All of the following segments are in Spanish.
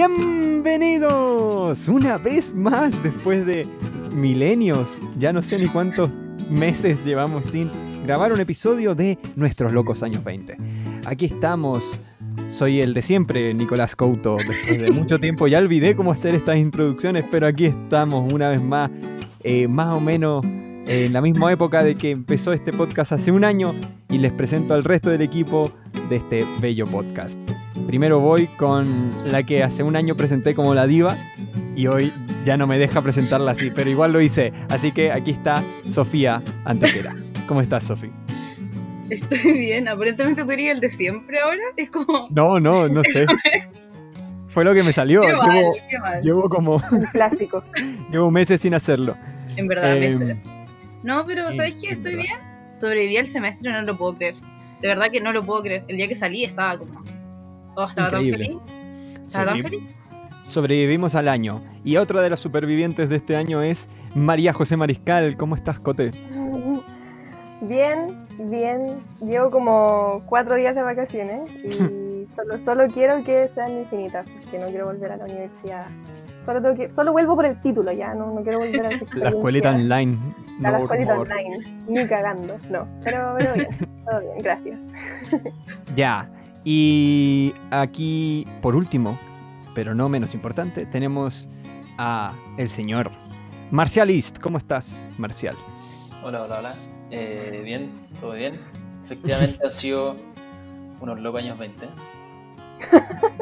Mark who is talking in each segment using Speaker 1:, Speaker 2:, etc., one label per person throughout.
Speaker 1: Bienvenidos una vez más después de milenios, ya no sé ni cuántos meses llevamos sin grabar un episodio de Nuestros Locos Años 20. Aquí estamos, soy el de siempre, Nicolás Couto, después de mucho tiempo ya olvidé cómo hacer estas introducciones, pero aquí estamos una vez más, eh, más o menos en la misma época de que empezó este podcast hace un año y les presento al resto del equipo de este bello podcast. Primero voy con la que hace un año presenté como la diva y hoy ya no me deja presentarla así, pero igual lo hice. Así que aquí está Sofía Antequera. ¿Cómo estás, Sofía?
Speaker 2: Estoy bien, aparentemente tú eres el de siempre ahora. Es como.
Speaker 1: No, no, no sé. Fue lo que me salió.
Speaker 2: Qué mal,
Speaker 1: llevo,
Speaker 2: qué mal.
Speaker 1: llevo como.
Speaker 3: Un clásico.
Speaker 1: llevo meses sin hacerlo.
Speaker 2: En verdad,
Speaker 1: Eh,
Speaker 2: meses. No, pero
Speaker 1: sí,
Speaker 2: ¿sabes qué? Estoy
Speaker 1: verdad.
Speaker 2: bien. Sobreviví al semestre, no lo puedo creer. De verdad que no lo puedo creer. El día que salí estaba como. Oh, estaba
Speaker 1: Increíble.
Speaker 2: tan feliz. Estaba tan feliz.
Speaker 1: Sobrevivimos al año. Y otra de las supervivientes de este año es María José Mariscal. ¿Cómo estás, Cote?
Speaker 3: Bien, bien. Llevo como cuatro días de vacaciones y solo, solo quiero que sean infinitas, porque no quiero volver a la universidad. Solo, tengo que, solo vuelvo por el título ya, no, no quiero volver a
Speaker 1: La escuelita online.
Speaker 3: A la
Speaker 1: No,
Speaker 3: escuelita online, ni cagando, no. Pero, pero bien, todo bien, gracias.
Speaker 1: Ya. Y aquí, por último, pero no menos importante, tenemos a el señor Marcial East. ¿Cómo estás, Marcial?
Speaker 4: Hola, hola, hola. Eh, bien, todo bien. Efectivamente han sido unos locos años 20.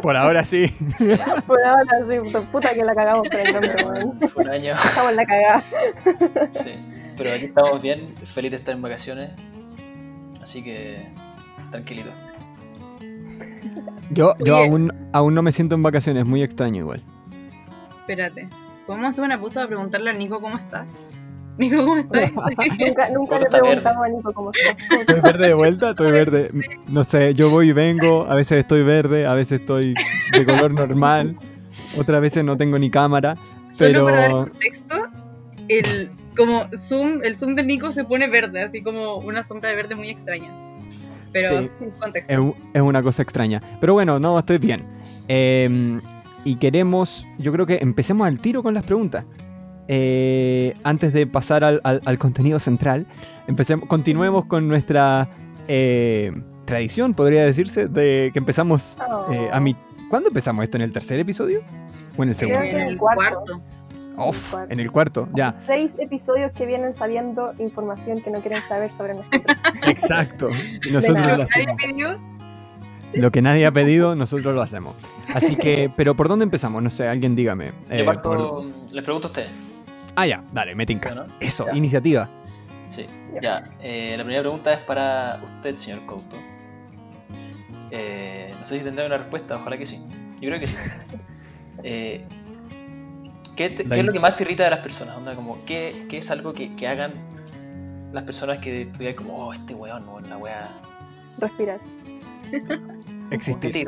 Speaker 1: Por ahora sí.
Speaker 4: Sí,
Speaker 3: Por ahora soy puta que la cagamos por el nombre, weón.
Speaker 4: fue un año.
Speaker 3: Estamos en la cagada.
Speaker 4: Sí. Pero aquí estamos bien, feliz de estar en vacaciones. Así que tranquilito.
Speaker 1: Yo, yo
Speaker 2: Oye.
Speaker 1: aún, aún no me siento en vacaciones, muy extraño igual.
Speaker 2: Espérate. ¿Podemos hacer una pausa para preguntarle a Nico cómo está? Nico, ¿cómo estás?
Speaker 3: Nunca, nunca le preguntamos a Nico cómo está.
Speaker 1: ¿Estoy verde de vuelta? Estoy verde. No sé, yo voy y vengo, a veces estoy verde, a veces estoy de color normal, otras veces no tengo ni cámara.
Speaker 2: Solo para dar
Speaker 1: Pero-
Speaker 2: contexto, el como zoom, el zoom del Nico se pone verde, así como una sombra de verde muy extraña. Pero
Speaker 1: Sí.
Speaker 2: contexto.
Speaker 1: Es, es una cosa extraña. Pero bueno, no, estoy bien. Eh, y queremos, yo creo que empecemos al tiro con las preguntas. Eh, antes de pasar al, al- al contenido central, empecemos, continuemos con nuestra eh, tradición, podría decirse, de que empezamos eh, a mi... ¿Cuándo empezamos esto? ¿En el tercer episodio? ¿O en el
Speaker 3: Creo
Speaker 1: segundo?
Speaker 3: que
Speaker 2: en el
Speaker 3: cuarto.
Speaker 1: Uf, en el cuarto, ya.
Speaker 3: Seis episodios que vienen sabiendo información que no quieren saber sobre nosotros.
Speaker 1: Exacto. Y nosotros lo
Speaker 2: Nadie
Speaker 1: hacemos.
Speaker 2: pidió.
Speaker 1: Lo que nadie ha pedido, nosotros lo hacemos. Así que, pero ¿por dónde empezamos? No sé, alguien dígame. Eh,
Speaker 4: Yo parto,
Speaker 1: por-
Speaker 4: les pregunto a ustedes.
Speaker 1: Ah, ya, dale, me tinca.
Speaker 4: ¿no?
Speaker 1: Eso,
Speaker 4: Ya.
Speaker 1: iniciativa.
Speaker 4: Sí,
Speaker 3: Ya.
Speaker 4: ya. eh, la primera pregunta es para usted, señor Couto. Eh, no sé si tendrá una respuesta, ojalá que sí. Yo creo que sí. Eh, ¿qué, te-
Speaker 1: La
Speaker 4: qué es lo que más te irrita de las personas? Onda, como, ¿qué, qué es algo que, que hagan las personas que tú digas como, oh, este weón, no, la wea...
Speaker 3: Respirar.
Speaker 1: Existir.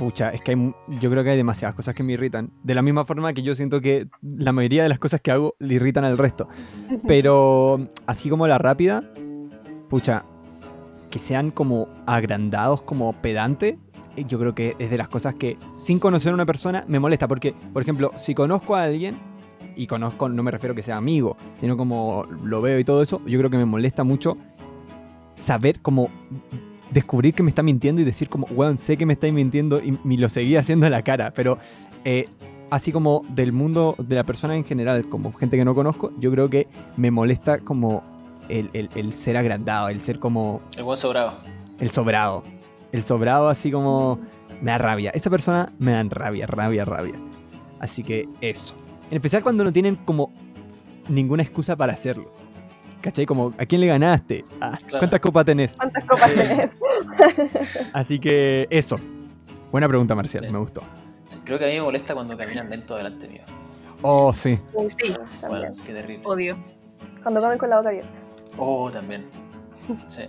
Speaker 1: Pucha, es que hay, yo creo que hay demasiadas cosas que me irritan. De la misma forma que yo siento que la mayoría de las cosas que hago le irritan al resto. Pero así como la rápida, pucha, que sean como agrandados, como pedante, eh, yo creo que es de las cosas que sin conocer a una persona me molesta. Porque, por ejemplo, si conozco a alguien, y conozco, no me refiero que sea amigo, sino como lo veo y todo eso, yo creo que me molesta mucho saber como descubrir que me está mintiendo y decir como, weón, sé que me estáis mintiendo y, y lo seguí haciendo a la cara, pero eh, así como del mundo de la persona en general, como gente que no conozco, yo creo que me molesta como el, el- el ser agrandado, el ser como
Speaker 4: El buen sobrado.
Speaker 1: el sobrado. El sobrado así como me da rabia. Esa persona me dan rabia, rabia, rabia. Así que eso. En especial cuando no tienen como ninguna excusa para hacerlo. ¿Cachai? Como, ¿a quién le ganaste? Ah,
Speaker 4: Claro.
Speaker 1: ¿Cuántas copas tenés?
Speaker 3: ¿Cuántas copas tenés?
Speaker 1: Así que eso. Buena pregunta, Marcial,
Speaker 4: Sí.
Speaker 1: me gustó.
Speaker 4: Creo que a mí me molesta cuando caminan lento delante mío.
Speaker 1: Oh, sí.
Speaker 2: Sí.
Speaker 4: Bueno, qué terrible.
Speaker 2: Odio.
Speaker 3: Cuando comen con la boca abierta.
Speaker 4: Oh, también. Sí.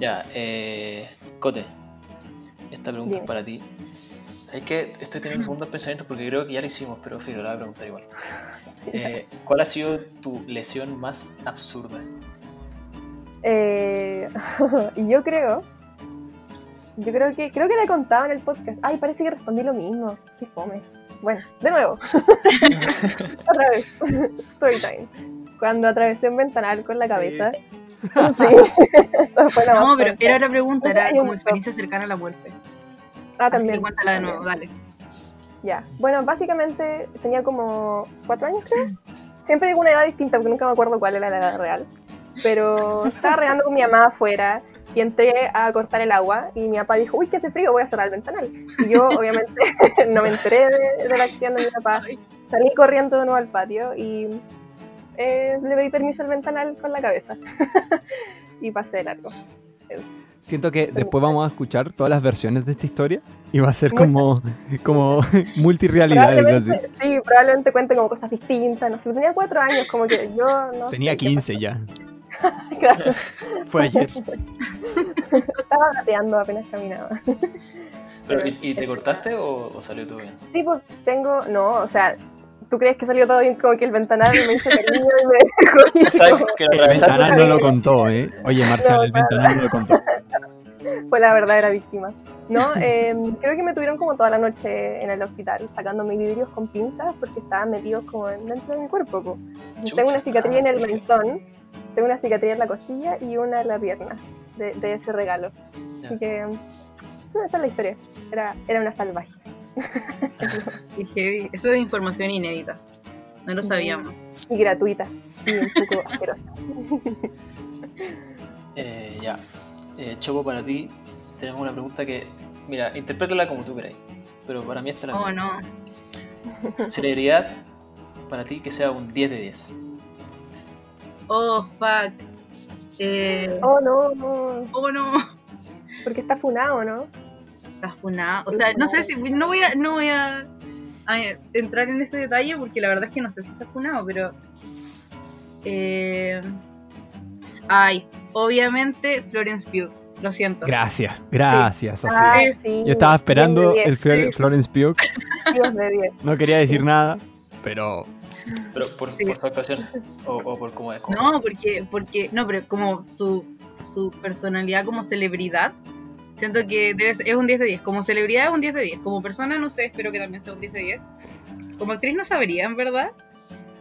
Speaker 4: Ya, eh. Cote. Esta pregunta es para ti. ¿Sabes qué? Estoy teniendo segundos pensamientos porque creo que ya lo hicimos, pero fíjate, la voy a preguntar igual. Eh, ¿Cuál ha sido tu lesión más absurda?
Speaker 3: Eh, y yo creo, Yo creo que creo que le he contado en el podcast. Ay, parece que respondí lo mismo. Qué fome. Bueno, de nuevo. Otra vez. Story time. Cuando atravesé un ventanal con la cabeza. Sí. Esa fue la
Speaker 2: No,
Speaker 3: más
Speaker 2: pero era otra pregunta, era como experiencia cercana a la muerte.
Speaker 3: Ah,
Speaker 2: Así
Speaker 3: también.
Speaker 2: cuéntala de nuevo, dale.
Speaker 3: Ya. Bueno, básicamente tenía como cuatro años, creo. Siempre digo una edad distinta porque nunca me acuerdo cuál era la edad real. Pero estaba regando con mi mamá afuera y entré a cortar el agua y mi papá dijo, uy, que hace frío, voy a cerrar el ventanal. Y yo, obviamente, no me enteré de, de la acción de mi papá. Salí corriendo de nuevo al patio y eh, le pedí permiso al ventanal con la cabeza. y pasé de largo.
Speaker 1: Siento que después vamos a escuchar todas las versiones de esta historia y va a ser como, como así.
Speaker 3: Sí, probablemente cuente como cosas distintas. No sé, tenía cuatro años, como que yo no
Speaker 1: Tenía
Speaker 3: sé qué
Speaker 1: 15 ya.
Speaker 3: Claro.
Speaker 1: Fue ayer.
Speaker 3: Estaba gateando apenas caminaba.
Speaker 4: Pero, ¿y, y te cortaste o, o salió todo bien?
Speaker 3: Sí, pues tengo. No, o sea, ¿tú crees que salió todo bien? Como que el ventanal me hizo cariño y me dejó.
Speaker 4: Que
Speaker 1: El ventanal no lo contó, ¿eh? Oye, Marcial, el ventanal no lo contó.
Speaker 3: Fue la verdadera víctima. No, eh, creo que me tuvieron como toda la noche en el hospital, sacándome vidrios con pinzas porque estaban metidos como dentro de mi cuerpo. po. Tengo una cicatriz en el mentón, tengo una cicatriz en la costilla y una en la pierna de, de ese regalo. Así que esa es la historia. Era, era una salvaje.
Speaker 2: Y heavy. Eso es información inédita. No lo sabíamos.
Speaker 3: Y gratuita. Y un poco asquerosa.
Speaker 4: Eh, ya. Eh, Chopo, para ti tenemos una pregunta que, mira, interprétala como tú queráis. Pero para mí esta es la
Speaker 2: Oh, no.
Speaker 4: Celebridad, para ti, que sea un 10 de 10.
Speaker 2: Oh, fuck. Eh,
Speaker 3: Oh, no, no.
Speaker 2: oh, no.
Speaker 3: Porque está funado, ¿no?
Speaker 2: Estás funada. O sea, no sé si. No voy a, no voy a, a entrar en ese detalle porque la verdad es que no sé si está funado, pero. Eh, ay, obviamente Florence Pugh. Lo siento.
Speaker 1: Gracias, gracias, Sofía.
Speaker 2: Sí.
Speaker 3: sí.
Speaker 1: Yo estaba esperando el Flor- Florence Pugh.
Speaker 3: 10, Dios de 10.
Speaker 1: No quería decir nada, pero
Speaker 4: Pero por,
Speaker 2: Sí.
Speaker 4: por su actuación o, o por cómo es. como-
Speaker 2: No, porque, porque, no, pero como su, su personalidad como celebridad, siento que debe ser- es un 10 de 10. Como celebridad es un 10 de 10. Como persona, no sé, espero que también sea un 10 de 10. Como actriz no sabría, en verdad.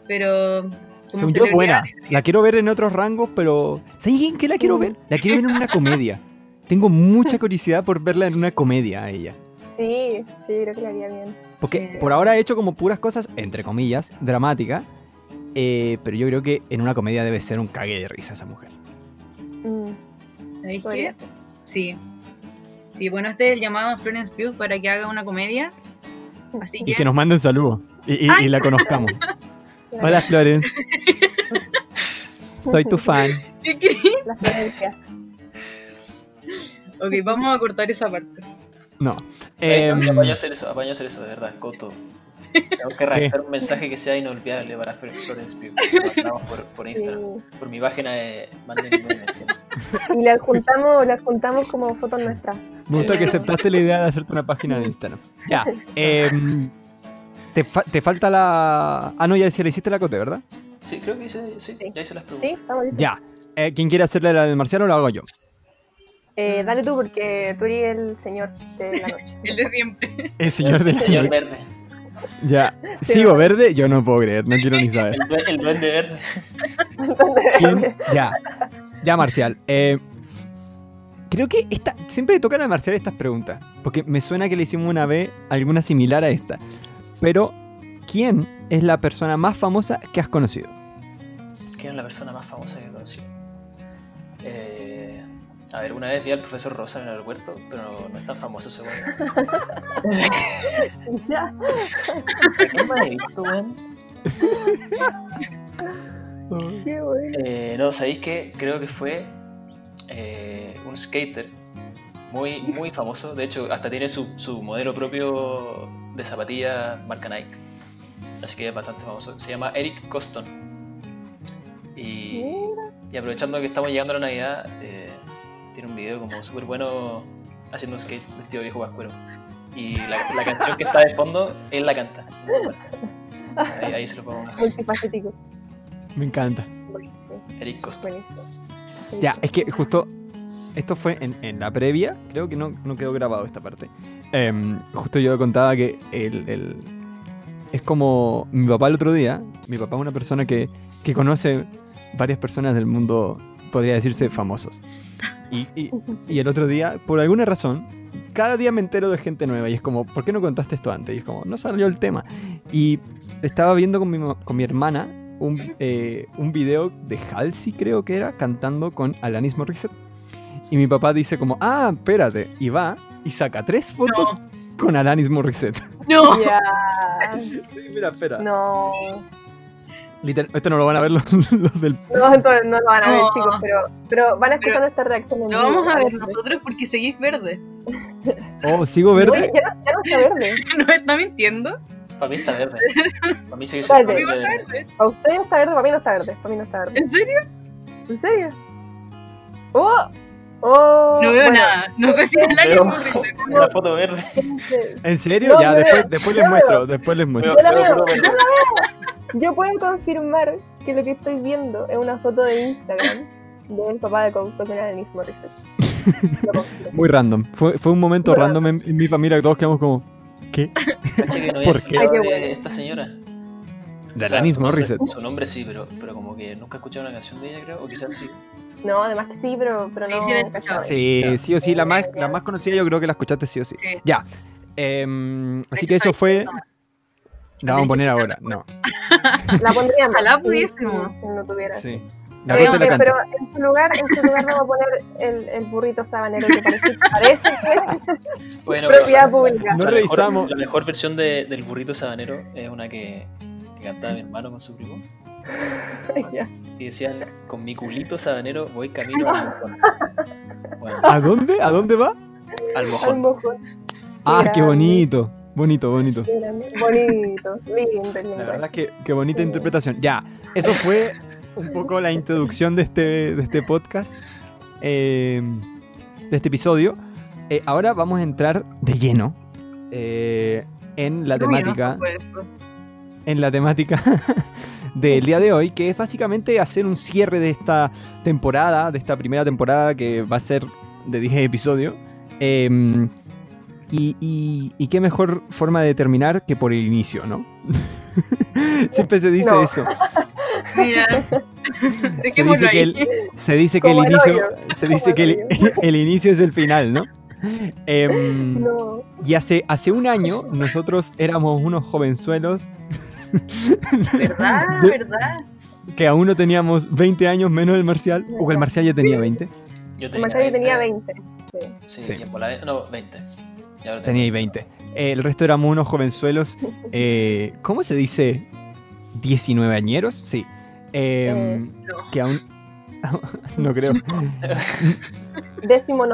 Speaker 2: Pero. Como
Speaker 1: según yo, buena. La quiero ver en otros rangos, pero ¿sabes en qué la quiero ver? La quiero ver en una comedia. Tengo mucha curiosidad por verla en una comedia a ella.
Speaker 3: Sí, sí, creo que le haría bien.
Speaker 1: Porque
Speaker 2: Sí.
Speaker 1: por ahora ha hecho como puras cosas, entre comillas, dramáticas. eh, pero yo creo que en una comedia debe ser un cague de risa esa mujer.
Speaker 3: Mm,
Speaker 2: ¿Sabéis qué?
Speaker 3: ser.
Speaker 2: Sí. Sí, bueno, este es el llamado a Florence Pugh para que haga una comedia. Así
Speaker 1: Y
Speaker 2: que.
Speaker 1: que nos mande un saludo. Y, y- y la conozcamos. Hola Florence. Soy tu fan.
Speaker 3: Las
Speaker 2: ok, vamos a cortar esa parte.
Speaker 1: No.
Speaker 4: Eh, a hacer eso, apaño a hacer eso, de verdad, con todo. Tengo que redactar un mensaje que sea inolvidable para Flor- Florence Pugh. Lo por, por Instagram.
Speaker 3: Sí.
Speaker 4: Por mi página de Manden.
Speaker 3: Y le adjuntamos, le adjuntamos como fotos nuestras.
Speaker 1: Me gusta
Speaker 4: Sí.
Speaker 1: que aceptaste la idea de hacerte una página de Instagram. Ya. em, te, fa- te falta la. Ah, no, ya decía, le hiciste la cote, ¿verdad?
Speaker 4: Sí, creo que hice, sí,
Speaker 3: Sí.
Speaker 4: ya hice las
Speaker 3: ¿Sí?
Speaker 4: preguntas.
Speaker 3: Estamos listos.
Speaker 1: Ya. Eh, ¿Quién quiere hacerle la del marcial o la hago yo?
Speaker 3: Eh, dale tú, porque tú eres el señor de la noche.
Speaker 2: El de siempre.
Speaker 1: El señor del
Speaker 4: Señor
Speaker 1: noche.
Speaker 4: Verde.
Speaker 1: Ya. ¿Sigo verde? Yo no puedo creer, no quiero ni saber.
Speaker 4: El, el duende verde.
Speaker 1: ¿Quién? Ya. Ya, Marcial. Eh, creo que esta. Siempre le tocan a Marcial estas preguntas. Porque me suena que le hicimos una vez alguna similar a esta. Pero, ¿quién es la persona más famosa que has conocido?
Speaker 4: ¿Quién es la persona más famosa que he conocido? Eh, a ver, una vez vi al profesor Rosa en el aeropuerto, pero no, no es tan famoso ese weón.
Speaker 3: Ya.
Speaker 4: ¿Quién me ha visto, weón?
Speaker 3: Qué bueno.
Speaker 4: Eh, no, ¿sabéis qué? Creo que fue eh, un skater muy, muy famoso. De hecho, hasta tiene su, su modelo propio de zapatilla marca Nike. Así que es bastante famoso. Se llama Eric Coston. Y, aprovechando que estamos llegando a la Navidad, eh, tiene un video como súper bueno haciendo un skate vestido de viejo vascuero. Y la, la canción que está de fondo, él la canta. Ahí, ahí se lo pongo.
Speaker 3: Multifacético.
Speaker 1: Me encanta.
Speaker 4: Eric Coston.
Speaker 3: Buenísimo.
Speaker 1: Ya, es que justo esto fue en, la previa, creo que no, no quedó grabado esta parte. Em, justo yo contaba que el, el- es como mi papá el otro día, mi papá es una persona que, que conoce varias personas del mundo, podría decirse, famosos. Y, y- y el otro día, por alguna razón, cada día me entero de gente nueva y es como, ¿por qué no contaste esto antes? Y es como, no salió el tema. Y estaba viendo con mi, con mi hermana un, eh, un video de Halsey, creo que era, cantando con Alanis Morissette. Y mi papá dice como, ah, espérate. Y va y saca tres fotos con Alanis Morissette.
Speaker 2: No.
Speaker 3: Ya.
Speaker 1: Mira, espera.
Speaker 3: No.
Speaker 1: Literal- esto no lo van a ver los, los del...
Speaker 3: No, entonces no lo van a ver,
Speaker 2: No.
Speaker 3: chicos, pero, pero van a escuchar
Speaker 2: Pero
Speaker 3: nuestra reacción.
Speaker 2: Lo
Speaker 3: vivo.
Speaker 2: vamos a ver nosotros porque seguís verde.
Speaker 1: Oh, sigo
Speaker 3: Oye,
Speaker 1: verde.
Speaker 3: ya no, ya no está verde.
Speaker 2: ¿No me está mintiendo?
Speaker 4: Para mí está verde. Para mí sigue siendo
Speaker 2: ¿Conmigo está
Speaker 4: verde.
Speaker 2: verde?
Speaker 3: Para usted está verde, para mí no está verde. Para mí no está verde.
Speaker 2: ¿En serio?
Speaker 3: ¿En serio? ¡Oh! ¡Oh!
Speaker 2: No veo
Speaker 3: Bueno,
Speaker 2: nada. No sé si es la que
Speaker 4: foto verde.
Speaker 3: gente,
Speaker 1: ¿En serio?
Speaker 3: No,
Speaker 1: ya, después, les muestro, después les muestro.
Speaker 3: Yo la
Speaker 4: Veo
Speaker 3: yo la veo. Yo puedo confirmar que lo que estoy viendo es una foto de Instagram del papá de Alanis Morissette. Lo confirmo.
Speaker 1: Muy random. Fue, fue un momento random en, en mi familia que todos quedamos como, ¿qué?
Speaker 4: Cacha que no había
Speaker 1: ¿Por qué?
Speaker 4: escuchado de esta señora.
Speaker 1: De
Speaker 4: O sea,
Speaker 1: Alanis
Speaker 4: su nombre-
Speaker 1: Morissette.
Speaker 4: Su nombre sí, pero, pero como que nunca he escuchado una canción de ella, creo. O quizás sí.
Speaker 3: No, además que sí, pero, pero
Speaker 2: Sí,
Speaker 3: no.
Speaker 2: sí la he escuchado.
Speaker 1: Sí, sí o sí, la más, la más conocida yo creo que la escuchaste sí o sí.
Speaker 2: Sí.
Speaker 1: Ya. Em, así que eso
Speaker 2: soy
Speaker 1: fue... La vamos a poner ahora, no.
Speaker 3: La pondría.
Speaker 2: Ojalá
Speaker 3: si-
Speaker 2: pudiésemos.
Speaker 3: si no tuviera.
Speaker 1: Sí. La
Speaker 3: Pero en su lugar, en su lugar vamos a poner el, el burrito sabanero que parece, parece que es
Speaker 4: Bueno,
Speaker 3: propiedad
Speaker 4: pero-
Speaker 3: pública.
Speaker 1: No
Speaker 4: la
Speaker 1: revisamos.
Speaker 4: Mejor, la mejor versión de- del burrito sabanero es una que, que cantaba mi hermano con su primo. Y decían, con mi culito sabanero voy camino al mojón. Bueno,
Speaker 1: ¿A dónde? ¿A dónde va?
Speaker 4: al
Speaker 3: Al
Speaker 4: mojón.
Speaker 1: Ah, qué bonito. Bonito, bonito.
Speaker 3: Bonito, lindo el
Speaker 1: La verdad es que qué bonita interpretación. Ya, eso fue un poco la introducción de este, de este podcast, eh, de este episodio. Eh, ahora vamos a entrar de lleno eh, en la temática, en la temática del día de hoy, que es básicamente hacer un cierre de esta temporada, de esta primera temporada que va a ser de 10 episodios. Em, y, y- y qué mejor forma de terminar que por el inicio, ¿no? Siempre se dice
Speaker 3: No.
Speaker 1: eso.
Speaker 2: Mira.
Speaker 1: Se dice que el, se dice que el inicio, se dice que
Speaker 3: el
Speaker 1: el, inicio es el final, ¿no? Em,
Speaker 3: No.
Speaker 1: Y hace, hace un año nosotros éramos unos jovenzuelos
Speaker 2: ¿Verdad?
Speaker 1: De-
Speaker 2: ¿Verdad?
Speaker 1: que aún no teníamos 20 años menos el Marcial, o el Marcial ya tenía 20.
Speaker 4: Yo
Speaker 3: El Marcelo tenía 20.
Speaker 4: Sí,
Speaker 1: Sí.
Speaker 4: y en Pola- no, 20. Y ahora tengo-
Speaker 1: Tenía 20. Eh, el resto éramos unos jovenzuelos, eh, ¿cómo se dice? ¿19 añeros? Sí. Em,
Speaker 2: No.
Speaker 1: Que aún... no creo.
Speaker 3: Décimo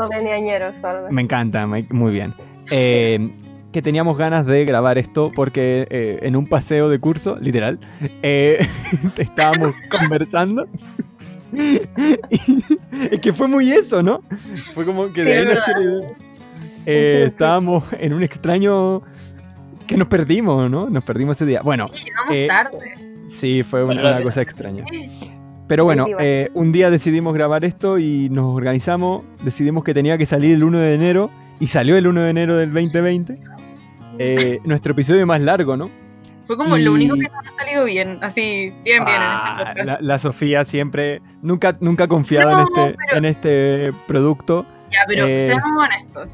Speaker 3: algo.
Speaker 1: Me encanta, muy bien. Eh, que teníamos ganas de grabar esto porque eh, en un paseo de curso, literal, eh, estábamos conversando. Y es que fue muy eso, ¿no? Fue como que de ahí nació la idea. Eh, estábamos en un extraño que nos perdimos, ¿no? Nos perdimos ese día. Bueno,
Speaker 2: Llegamos
Speaker 1: Eh,
Speaker 2: tarde.
Speaker 1: sí, fue una cosa extraña. Pero bueno, eh, un día decidimos grabar esto y nos organizamos, decidimos que tenía que salir el 1 de enero y salió el 1 de enero del 2020. Eh, nuestro episodio más largo, ¿no?
Speaker 2: Fue como
Speaker 1: y-
Speaker 2: lo único que nos ha salido bien. Así, bien, bien
Speaker 1: Ah,
Speaker 2: en este podcast.
Speaker 1: la, la Sofía siempre, nunca, nunca ha confiado en,
Speaker 2: No,
Speaker 1: este,
Speaker 2: pero-
Speaker 1: en este producto.
Speaker 2: Ya, pero
Speaker 1: eh,
Speaker 2: seamos honestos.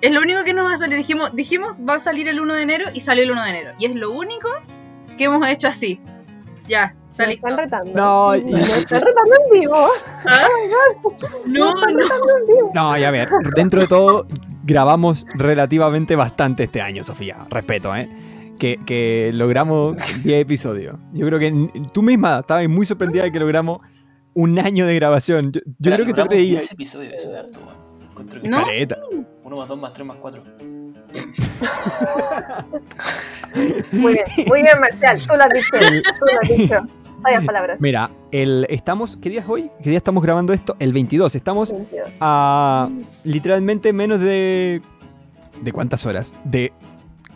Speaker 2: Es lo único que nos va a salir. Dijimos, dijimos va a salir el 1 de enero y salió el 1 de enero. Y es lo único que hemos hecho así. Ya, está
Speaker 3: Me
Speaker 2: listo.
Speaker 3: están retando.
Speaker 1: No, y-
Speaker 3: Me están retando en vivo.
Speaker 2: ¿Ah? No,
Speaker 3: Me están
Speaker 2: no.
Speaker 3: retando en vivo.
Speaker 1: No, y a ver, dentro de todo, grabamos relativamente bastante este año, Sofía. Respeto, ¿eh? Que, que logramos 10 episodios. Yo creo que tú misma estabas muy sorprendida de que logramos un año de grabación. Yo, yo creo que tú creías.
Speaker 4: 10 episodios, eso harto, weón. Encuentro que
Speaker 2: ¿No?
Speaker 1: Caleta.
Speaker 4: 1 más 2 más 3 más 4.
Speaker 3: Muy bien, muy bien, Marcial. Tú lo has dicho. Tú lo has dicho. Varias palabras.
Speaker 1: Mira, el, estamos. ¿Qué día es hoy? ¿Qué día estamos grabando esto? El 22. Estamos
Speaker 3: 22.
Speaker 1: a literalmente menos de. ¿De cuántas horas? De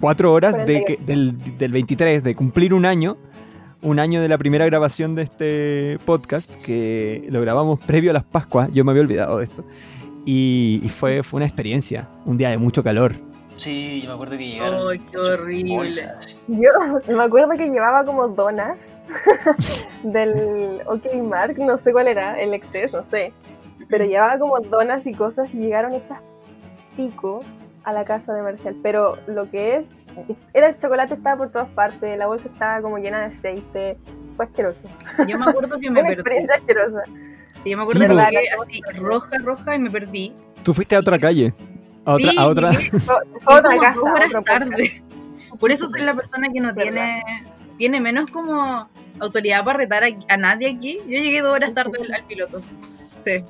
Speaker 1: 4 horas de que-
Speaker 3: 48.
Speaker 1: del, del 23, de cumplir un año. Un año de la primera grabación de este podcast, que lo grabamos previo a las Pascuas. Yo me había olvidado de esto. Y, y fue, fue una experiencia, un día de mucho calor.
Speaker 4: Sí, yo me acuerdo que llegaron.
Speaker 2: Ay, qué horrible.
Speaker 4: bolsas.
Speaker 3: Yo me acuerdo que llevaba como donas del OK Mark, no sé cuál era, el exceso, no sé. Pero llevaba como donas y cosas y llegaron hechas pico a la casa de Marcial. Pero lo que es, era el chocolate estaba por todas partes, la bolsa estaba como llena de aceite, fue asqueroso.
Speaker 2: Yo me acuerdo que me
Speaker 3: una
Speaker 2: perdí.
Speaker 3: experiencia asquerosa.
Speaker 2: Yo me acuerdo
Speaker 1: Sí,
Speaker 2: que llegué así, roja, roja y me perdí.
Speaker 1: Tú fuiste a otra calle. A otra,
Speaker 2: Sí,
Speaker 1: a otra.
Speaker 2: llegué
Speaker 3: otra casa,
Speaker 2: dos horas tarde. Por eso soy la persona que no
Speaker 3: ¿Verdad?
Speaker 2: tiene tiene menos como autoridad para retar a, a nadie aquí. Yo llegué dos horas tarde al, al piloto. Sí.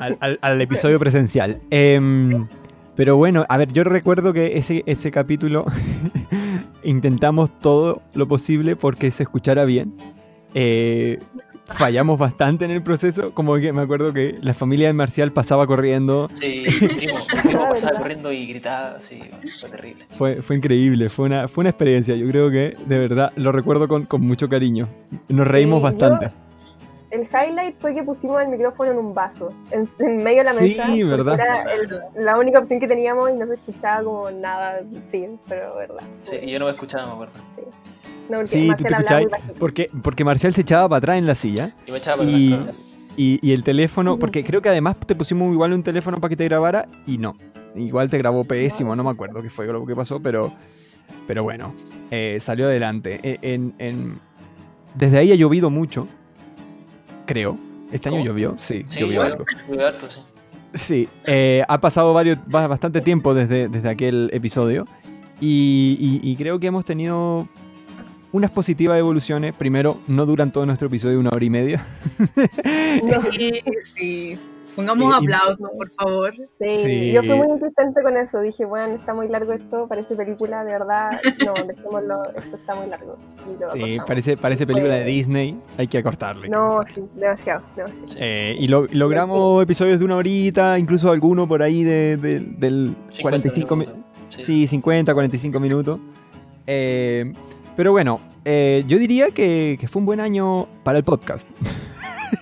Speaker 1: al, al- al episodio presencial. Em, pero bueno, a ver, yo recuerdo que ese, ese capítulo intentamos todo lo posible porque se escuchara bien. Eh, fallamos bastante en el proceso, como que me acuerdo que la familia de Marcial pasaba corriendo.
Speaker 4: Sí, mi primo, mi primo pasaba corriendo y gritaba, sí, fue terrible.
Speaker 1: Fue, fue increíble, fue una, fue una experiencia. Yo creo que de verdad lo recuerdo con, con mucho cariño. Nos reímos
Speaker 3: Sí,
Speaker 1: bastante.
Speaker 3: El highlight fue que pusimos el micrófono en un vaso, en, en medio de la
Speaker 1: Sí,
Speaker 3: mesa. porque
Speaker 1: verdad.
Speaker 3: Era el- la única opción que teníamos y no se escuchaba como nada, sí, pero verdad.
Speaker 4: Sí, y yo no me escuchaba, me acuerdo.
Speaker 3: No, porque
Speaker 1: Sí, te
Speaker 3: hablaba muy
Speaker 1: escuchabas.
Speaker 3: bajito.
Speaker 1: Porque, porque Marcial se echaba para atrás en la silla.
Speaker 4: Yo me echaba para
Speaker 1: Y,
Speaker 4: atrás,
Speaker 1: y, y el teléfono, porque creo que además te pusimos igual un teléfono para que te grabara y no. Igual te grabó pésimo, no me acuerdo qué fue lo que pasó, pero, pero bueno, eh, salió adelante. E- En, en- desde ahí ha llovido mucho, creo. ¿Este año
Speaker 4: ¿Cómo?
Speaker 1: llovió? Sí,
Speaker 4: Sí,
Speaker 1: llovió algo.
Speaker 4: harto, sí.
Speaker 1: Sí, eh, ha pasado varios, ba- bastante tiempo desde, desde aquel episodio y, y- y creo que hemos tenido unas positivas evoluciones. Primero, no duran todo nuestro episodio una hora y media.
Speaker 3: No,
Speaker 2: Sí, sí. Pongamos
Speaker 1: Sí,
Speaker 2: aplausos, por favor.
Speaker 3: sí,
Speaker 1: Sí.
Speaker 3: yo fui muy insistente con eso. Dije, bueno, está muy largo esto, parece película, de verdad. No, dejémoslo, esto está muy largo. Y lo
Speaker 1: Sí,
Speaker 3: acortamos.
Speaker 1: parece, parece película de Disney, hay que acortarle.
Speaker 3: No, sí, demasiado, demasiado.
Speaker 1: Eh, y lo- logramos episodios de una horita, incluso alguno por ahí de, de- del
Speaker 4: 50
Speaker 1: 45 mi-
Speaker 4: minutos. Sí.
Speaker 1: Sí, 50, 45 minutos. Eh, pero bueno, eh, yo diría que, que fue un buen año para el podcast.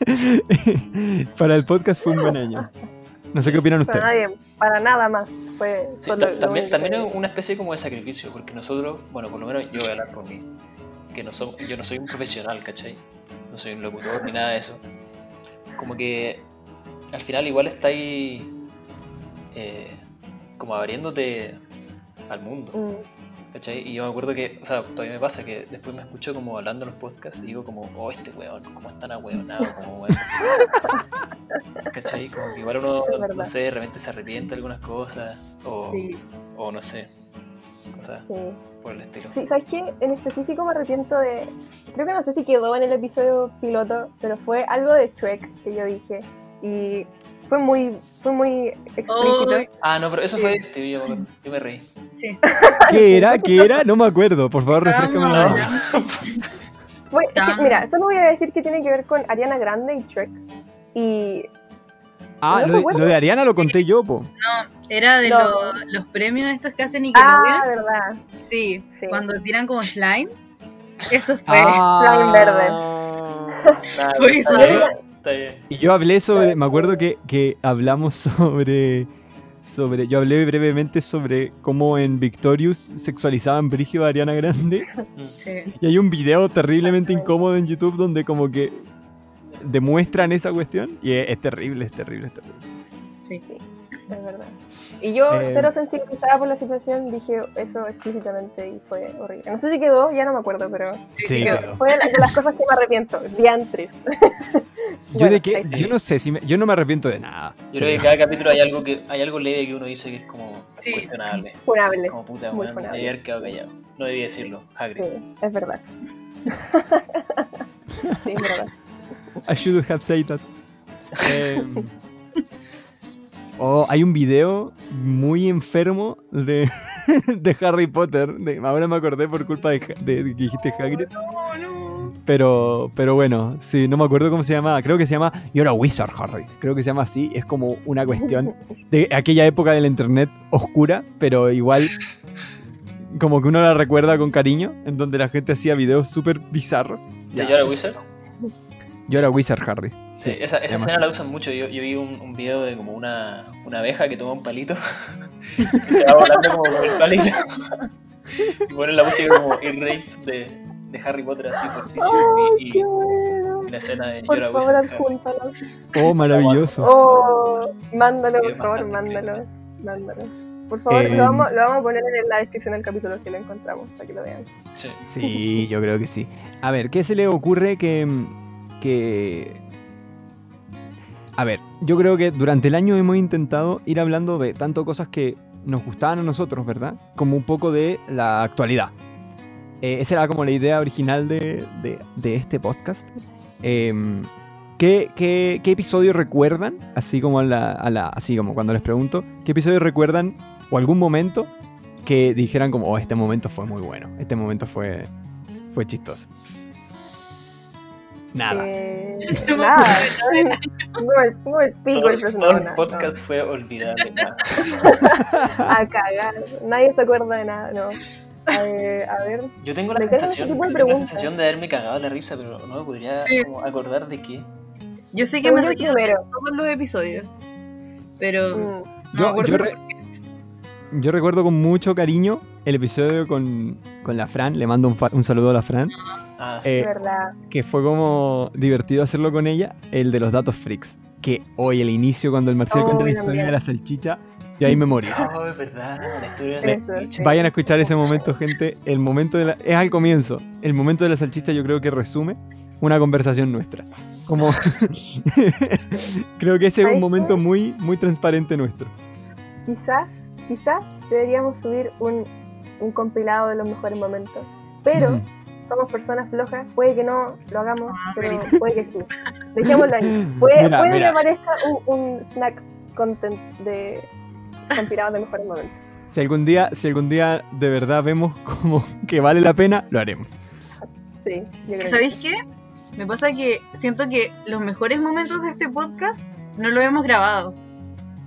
Speaker 1: para el podcast fue un buen año. No sé qué opinan
Speaker 3: Para
Speaker 1: ustedes.
Speaker 3: nadie, para nada más. Fue
Speaker 4: Sí,
Speaker 3: lo
Speaker 4: también, también es una especie como de sacrificio, porque nosotros, bueno, por lo menos yo voy a hablar por mí, que no so- yo no soy un profesional, ¿cachai? No soy un locutor ni nada de eso. Como que al final igual estáis eh, como abriéndote al mundo,
Speaker 3: Mm,
Speaker 4: ¿cachai? Y yo me acuerdo que, o sea, todavía me pasa que después me escucho como hablando en los podcasts y digo como, oh, este weón, como están ahueonados, como weón. ¿Cachai? Como que igual uno, no sé, de repente se arrepiente de algunas cosas, o,
Speaker 2: Sí.
Speaker 4: o no sé, cosas
Speaker 3: sí.
Speaker 4: por el estilo.
Speaker 3: Sí, ¿sabes qué? En específico me arrepiento de. Creo que no sé si quedó en el episodio piloto, pero fue algo de Shrek que yo dije. Y fue muy, fue muy explícito.
Speaker 4: Ah, no, pero eso fue este, yo, me- yo me reí.
Speaker 2: sí.
Speaker 1: ¿Qué era? ¿Qué era? No me acuerdo. Por favor, refrescame la
Speaker 3: que,
Speaker 2: Tan-
Speaker 3: mira, solo voy a decir que tiene que ver con Ariana Grande y Shrek. Y
Speaker 1: Ah,
Speaker 3: ¿No
Speaker 1: lo
Speaker 3: se
Speaker 1: de,
Speaker 3: acuerda?
Speaker 1: lo de Ariana lo conté yo, po.
Speaker 2: No, era de
Speaker 3: No.
Speaker 2: los, los premios estos que hacen
Speaker 3: Ah,
Speaker 2: Nickelodeon.
Speaker 3: verdad.
Speaker 2: sí,
Speaker 3: Sí.
Speaker 2: cuando tiran como slime. Eso fue.
Speaker 1: Ah.
Speaker 3: Slime verde.
Speaker 2: Fue eso.
Speaker 4: Bien, está bien.
Speaker 1: Y yo hablé sobre, me acuerdo que, que hablamos sobre, sobre, yo hablé brevemente sobre cómo en Victorious sexualizaban Brigio a Ariana Grande.
Speaker 4: Mm.
Speaker 2: Sí.
Speaker 1: Y hay un video terriblemente incómodo en YouTube donde como que demuestran esa cuestión. Y es, es terrible, es terrible, es terrible.
Speaker 2: Sí.
Speaker 3: Sí, es verdad. Y yo,
Speaker 1: Eh.
Speaker 3: cero sensibilizada por la situación, dije eso explícitamente y fue horrible. No sé si quedó, ya no me acuerdo, pero
Speaker 2: Sí,
Speaker 1: Sí, quedó.
Speaker 3: fue de las- de las cosas que me arrepiento. Diantres.
Speaker 1: Yo
Speaker 3: Bueno,
Speaker 1: de
Speaker 3: está.
Speaker 1: yo no sé, si me- yo no me arrepiento de nada.
Speaker 4: Yo creo que cada capítulo hay algo que hay algo leve que uno dice que es como
Speaker 2: Sí.
Speaker 4: cuestionable.
Speaker 3: Funable.
Speaker 4: Como puta,
Speaker 3: Muy funable.
Speaker 4: haber quedado callado. No debía decirlo, Hagrid.
Speaker 3: Sí, es verdad. sí, es verdad.
Speaker 1: I should have said that. Em, oh, hay un video muy enfermo de, de Harry Potter. de- ahora me acordé por culpa de, de- de que dijiste Hagrid.
Speaker 2: No, no.
Speaker 1: Pero, pero bueno, sí, no me acuerdo cómo se llama. Creo que se llama You're a Wizard, Harry. Creo que se llama así. Es como una cuestión de aquella época del internet oscura, pero igual como que uno la recuerda con cariño, en donde la gente hacía videos súper bizarros.
Speaker 4: ¿Se llama Wizard?
Speaker 1: Yo era Wizard, Harry.
Speaker 4: Sí, esa, esa escena la usan mucho. Yo, yo vi un, un video de como una, una abeja que toma un palito y se va volando como con el palito. Y ponen la música como el rave de, de Harry Potter así fortísimo
Speaker 3: ¡Ay,
Speaker 4: y,
Speaker 3: bueno!
Speaker 4: y la escena de
Speaker 3: Por
Speaker 4: Llora
Speaker 3: favor,
Speaker 4: Wizard.
Speaker 3: adjúntalo.
Speaker 1: Oh, maravilloso.
Speaker 3: Oh, mándalo, por favor, mándalo. Mándalo. Por favor,
Speaker 1: Eh,
Speaker 3: lo, vamos, lo vamos a poner en la descripción del capítulo si lo encontramos, para que lo vean.
Speaker 4: Sí.
Speaker 1: Sí, yo creo que sí. A ver, ¿qué se le ocurre que, que... A ver, yo creo que durante el año hemos intentado ir hablando de tanto cosas que nos gustaban a nosotros, ¿verdad? Como un poco de la actualidad. Eh, esa era como la idea original de, de- de este podcast. Em, ¿qué, qué, qué episodio recuerdan? Así como, a la, a la- así como cuando les pregunto, ¿qué episodio recuerdan o algún momento que dijeran como, oh, este momento fue muy bueno, este momento fue, fue chistoso? Nada.
Speaker 3: Eh,
Speaker 2: No
Speaker 3: nada. Pongo el, pongo el pico
Speaker 4: Todo,
Speaker 3: el
Speaker 4: todo el podcast fue olvidable. nada.
Speaker 3: A cagar. Nadie se acuerda de nada, no. Eh, a ver.
Speaker 4: Yo tengo la sensación, tengo la sensación de haberme cagado la risa, pero no me podría
Speaker 2: Sí.
Speaker 4: como acordar de qué.
Speaker 2: Yo sé que
Speaker 3: Según
Speaker 2: me
Speaker 3: yo,
Speaker 2: reí de
Speaker 3: primero.
Speaker 2: todos los episodios. Pero
Speaker 3: mm,
Speaker 2: no
Speaker 1: Yo,
Speaker 2: acuerdo
Speaker 1: yo
Speaker 2: por
Speaker 1: re-
Speaker 2: qué.
Speaker 1: yo recuerdo con mucho cariño el episodio con, con la Fran, le mando un, fa- un saludo a la Fran,
Speaker 4: Ah, sí.
Speaker 1: eh,
Speaker 3: verdad.
Speaker 1: que fue como divertido hacerlo con ella, el de los datos freaks. Que hoy, el inicio, cuando el Marcial
Speaker 3: Oh,
Speaker 1: cuenta la historia de la salchicha, y ahí me morí.
Speaker 4: Oh, es verdad, la historia de
Speaker 3: Eso,
Speaker 4: la
Speaker 3: sí.
Speaker 1: Vayan a escuchar ese momento, gente. El momento de la... Es al comienzo. El momento de la salchicha yo creo que resume una conversación nuestra. Como... creo que ese es un
Speaker 3: ¿Sabes
Speaker 1: momento muy, muy transparente nuestro.
Speaker 3: Quizás, quizás deberíamos subir un, un compilado de los mejores momentos. Pero. Somos personas flojas, puede que no lo hagamos,
Speaker 2: Ah,
Speaker 3: pero puede que sí. Dejémoslo ahí. Puede,
Speaker 1: Mira,
Speaker 3: puede
Speaker 1: mira.
Speaker 3: que aparezca un, un snack content de de mejores momentos.
Speaker 1: Si algún día, si algún día de verdad vemos como que vale la pena, lo haremos.
Speaker 3: Sí, yo creo que
Speaker 2: ¿Sabéis qué? Me pasa que siento que los mejores momentos de este podcast no lo hemos grabado.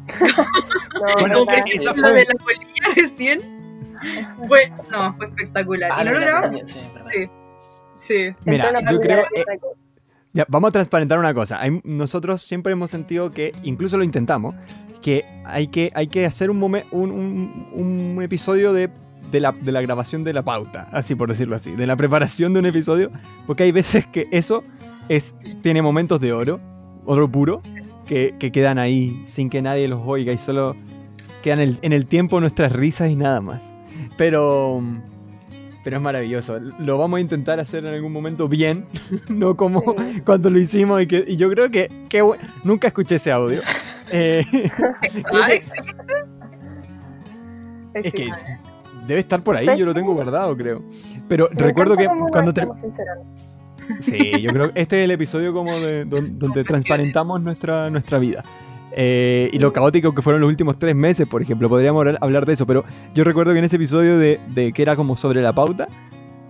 Speaker 3: no,
Speaker 2: lo de la polilla recién. Fue, no, fue espectacular.
Speaker 4: Ah,
Speaker 2: y no
Speaker 4: la
Speaker 2: lo
Speaker 4: de la
Speaker 2: grabamos.
Speaker 4: pandemia, sí.
Speaker 2: Sí. Sí.
Speaker 1: Mira, yo creo... eh. Ya, vamos a transparentar una cosa. Hay- nosotros siempre hemos sentido que, incluso lo intentamos, que hay que, hay que hacer un, momen- un, un- un episodio de, de la, de la grabación de la pauta, así por decirlo así, de la preparación de un episodio, porque hay veces que eso es, tiene momentos de oro, oro puro, que, que quedan ahí sin que nadie los oiga y solo quedan el, en el tiempo nuestras risas y nada más. Pero... Pero es maravilloso. Lo vamos a intentar hacer en algún momento bien, no como
Speaker 3: Sí.
Speaker 1: cuando lo hicimos y, que, y yo creo que, que nunca escuché ese audio. Eh, es que debe estar por ahí,
Speaker 3: ¿Sabes
Speaker 1: yo lo tengo guardado, creo. Pero
Speaker 3: Me
Speaker 1: recuerdo que cuando te... Sí, yo creo que este es el episodio como de, don- donde transparentamos nuestra, nuestra vida. Eh, y lo caótico que fueron los últimos tres meses, por ejemplo. Podríamos hablar- de eso, pero yo recuerdo que en ese episodio de, de que era como sobre la pauta,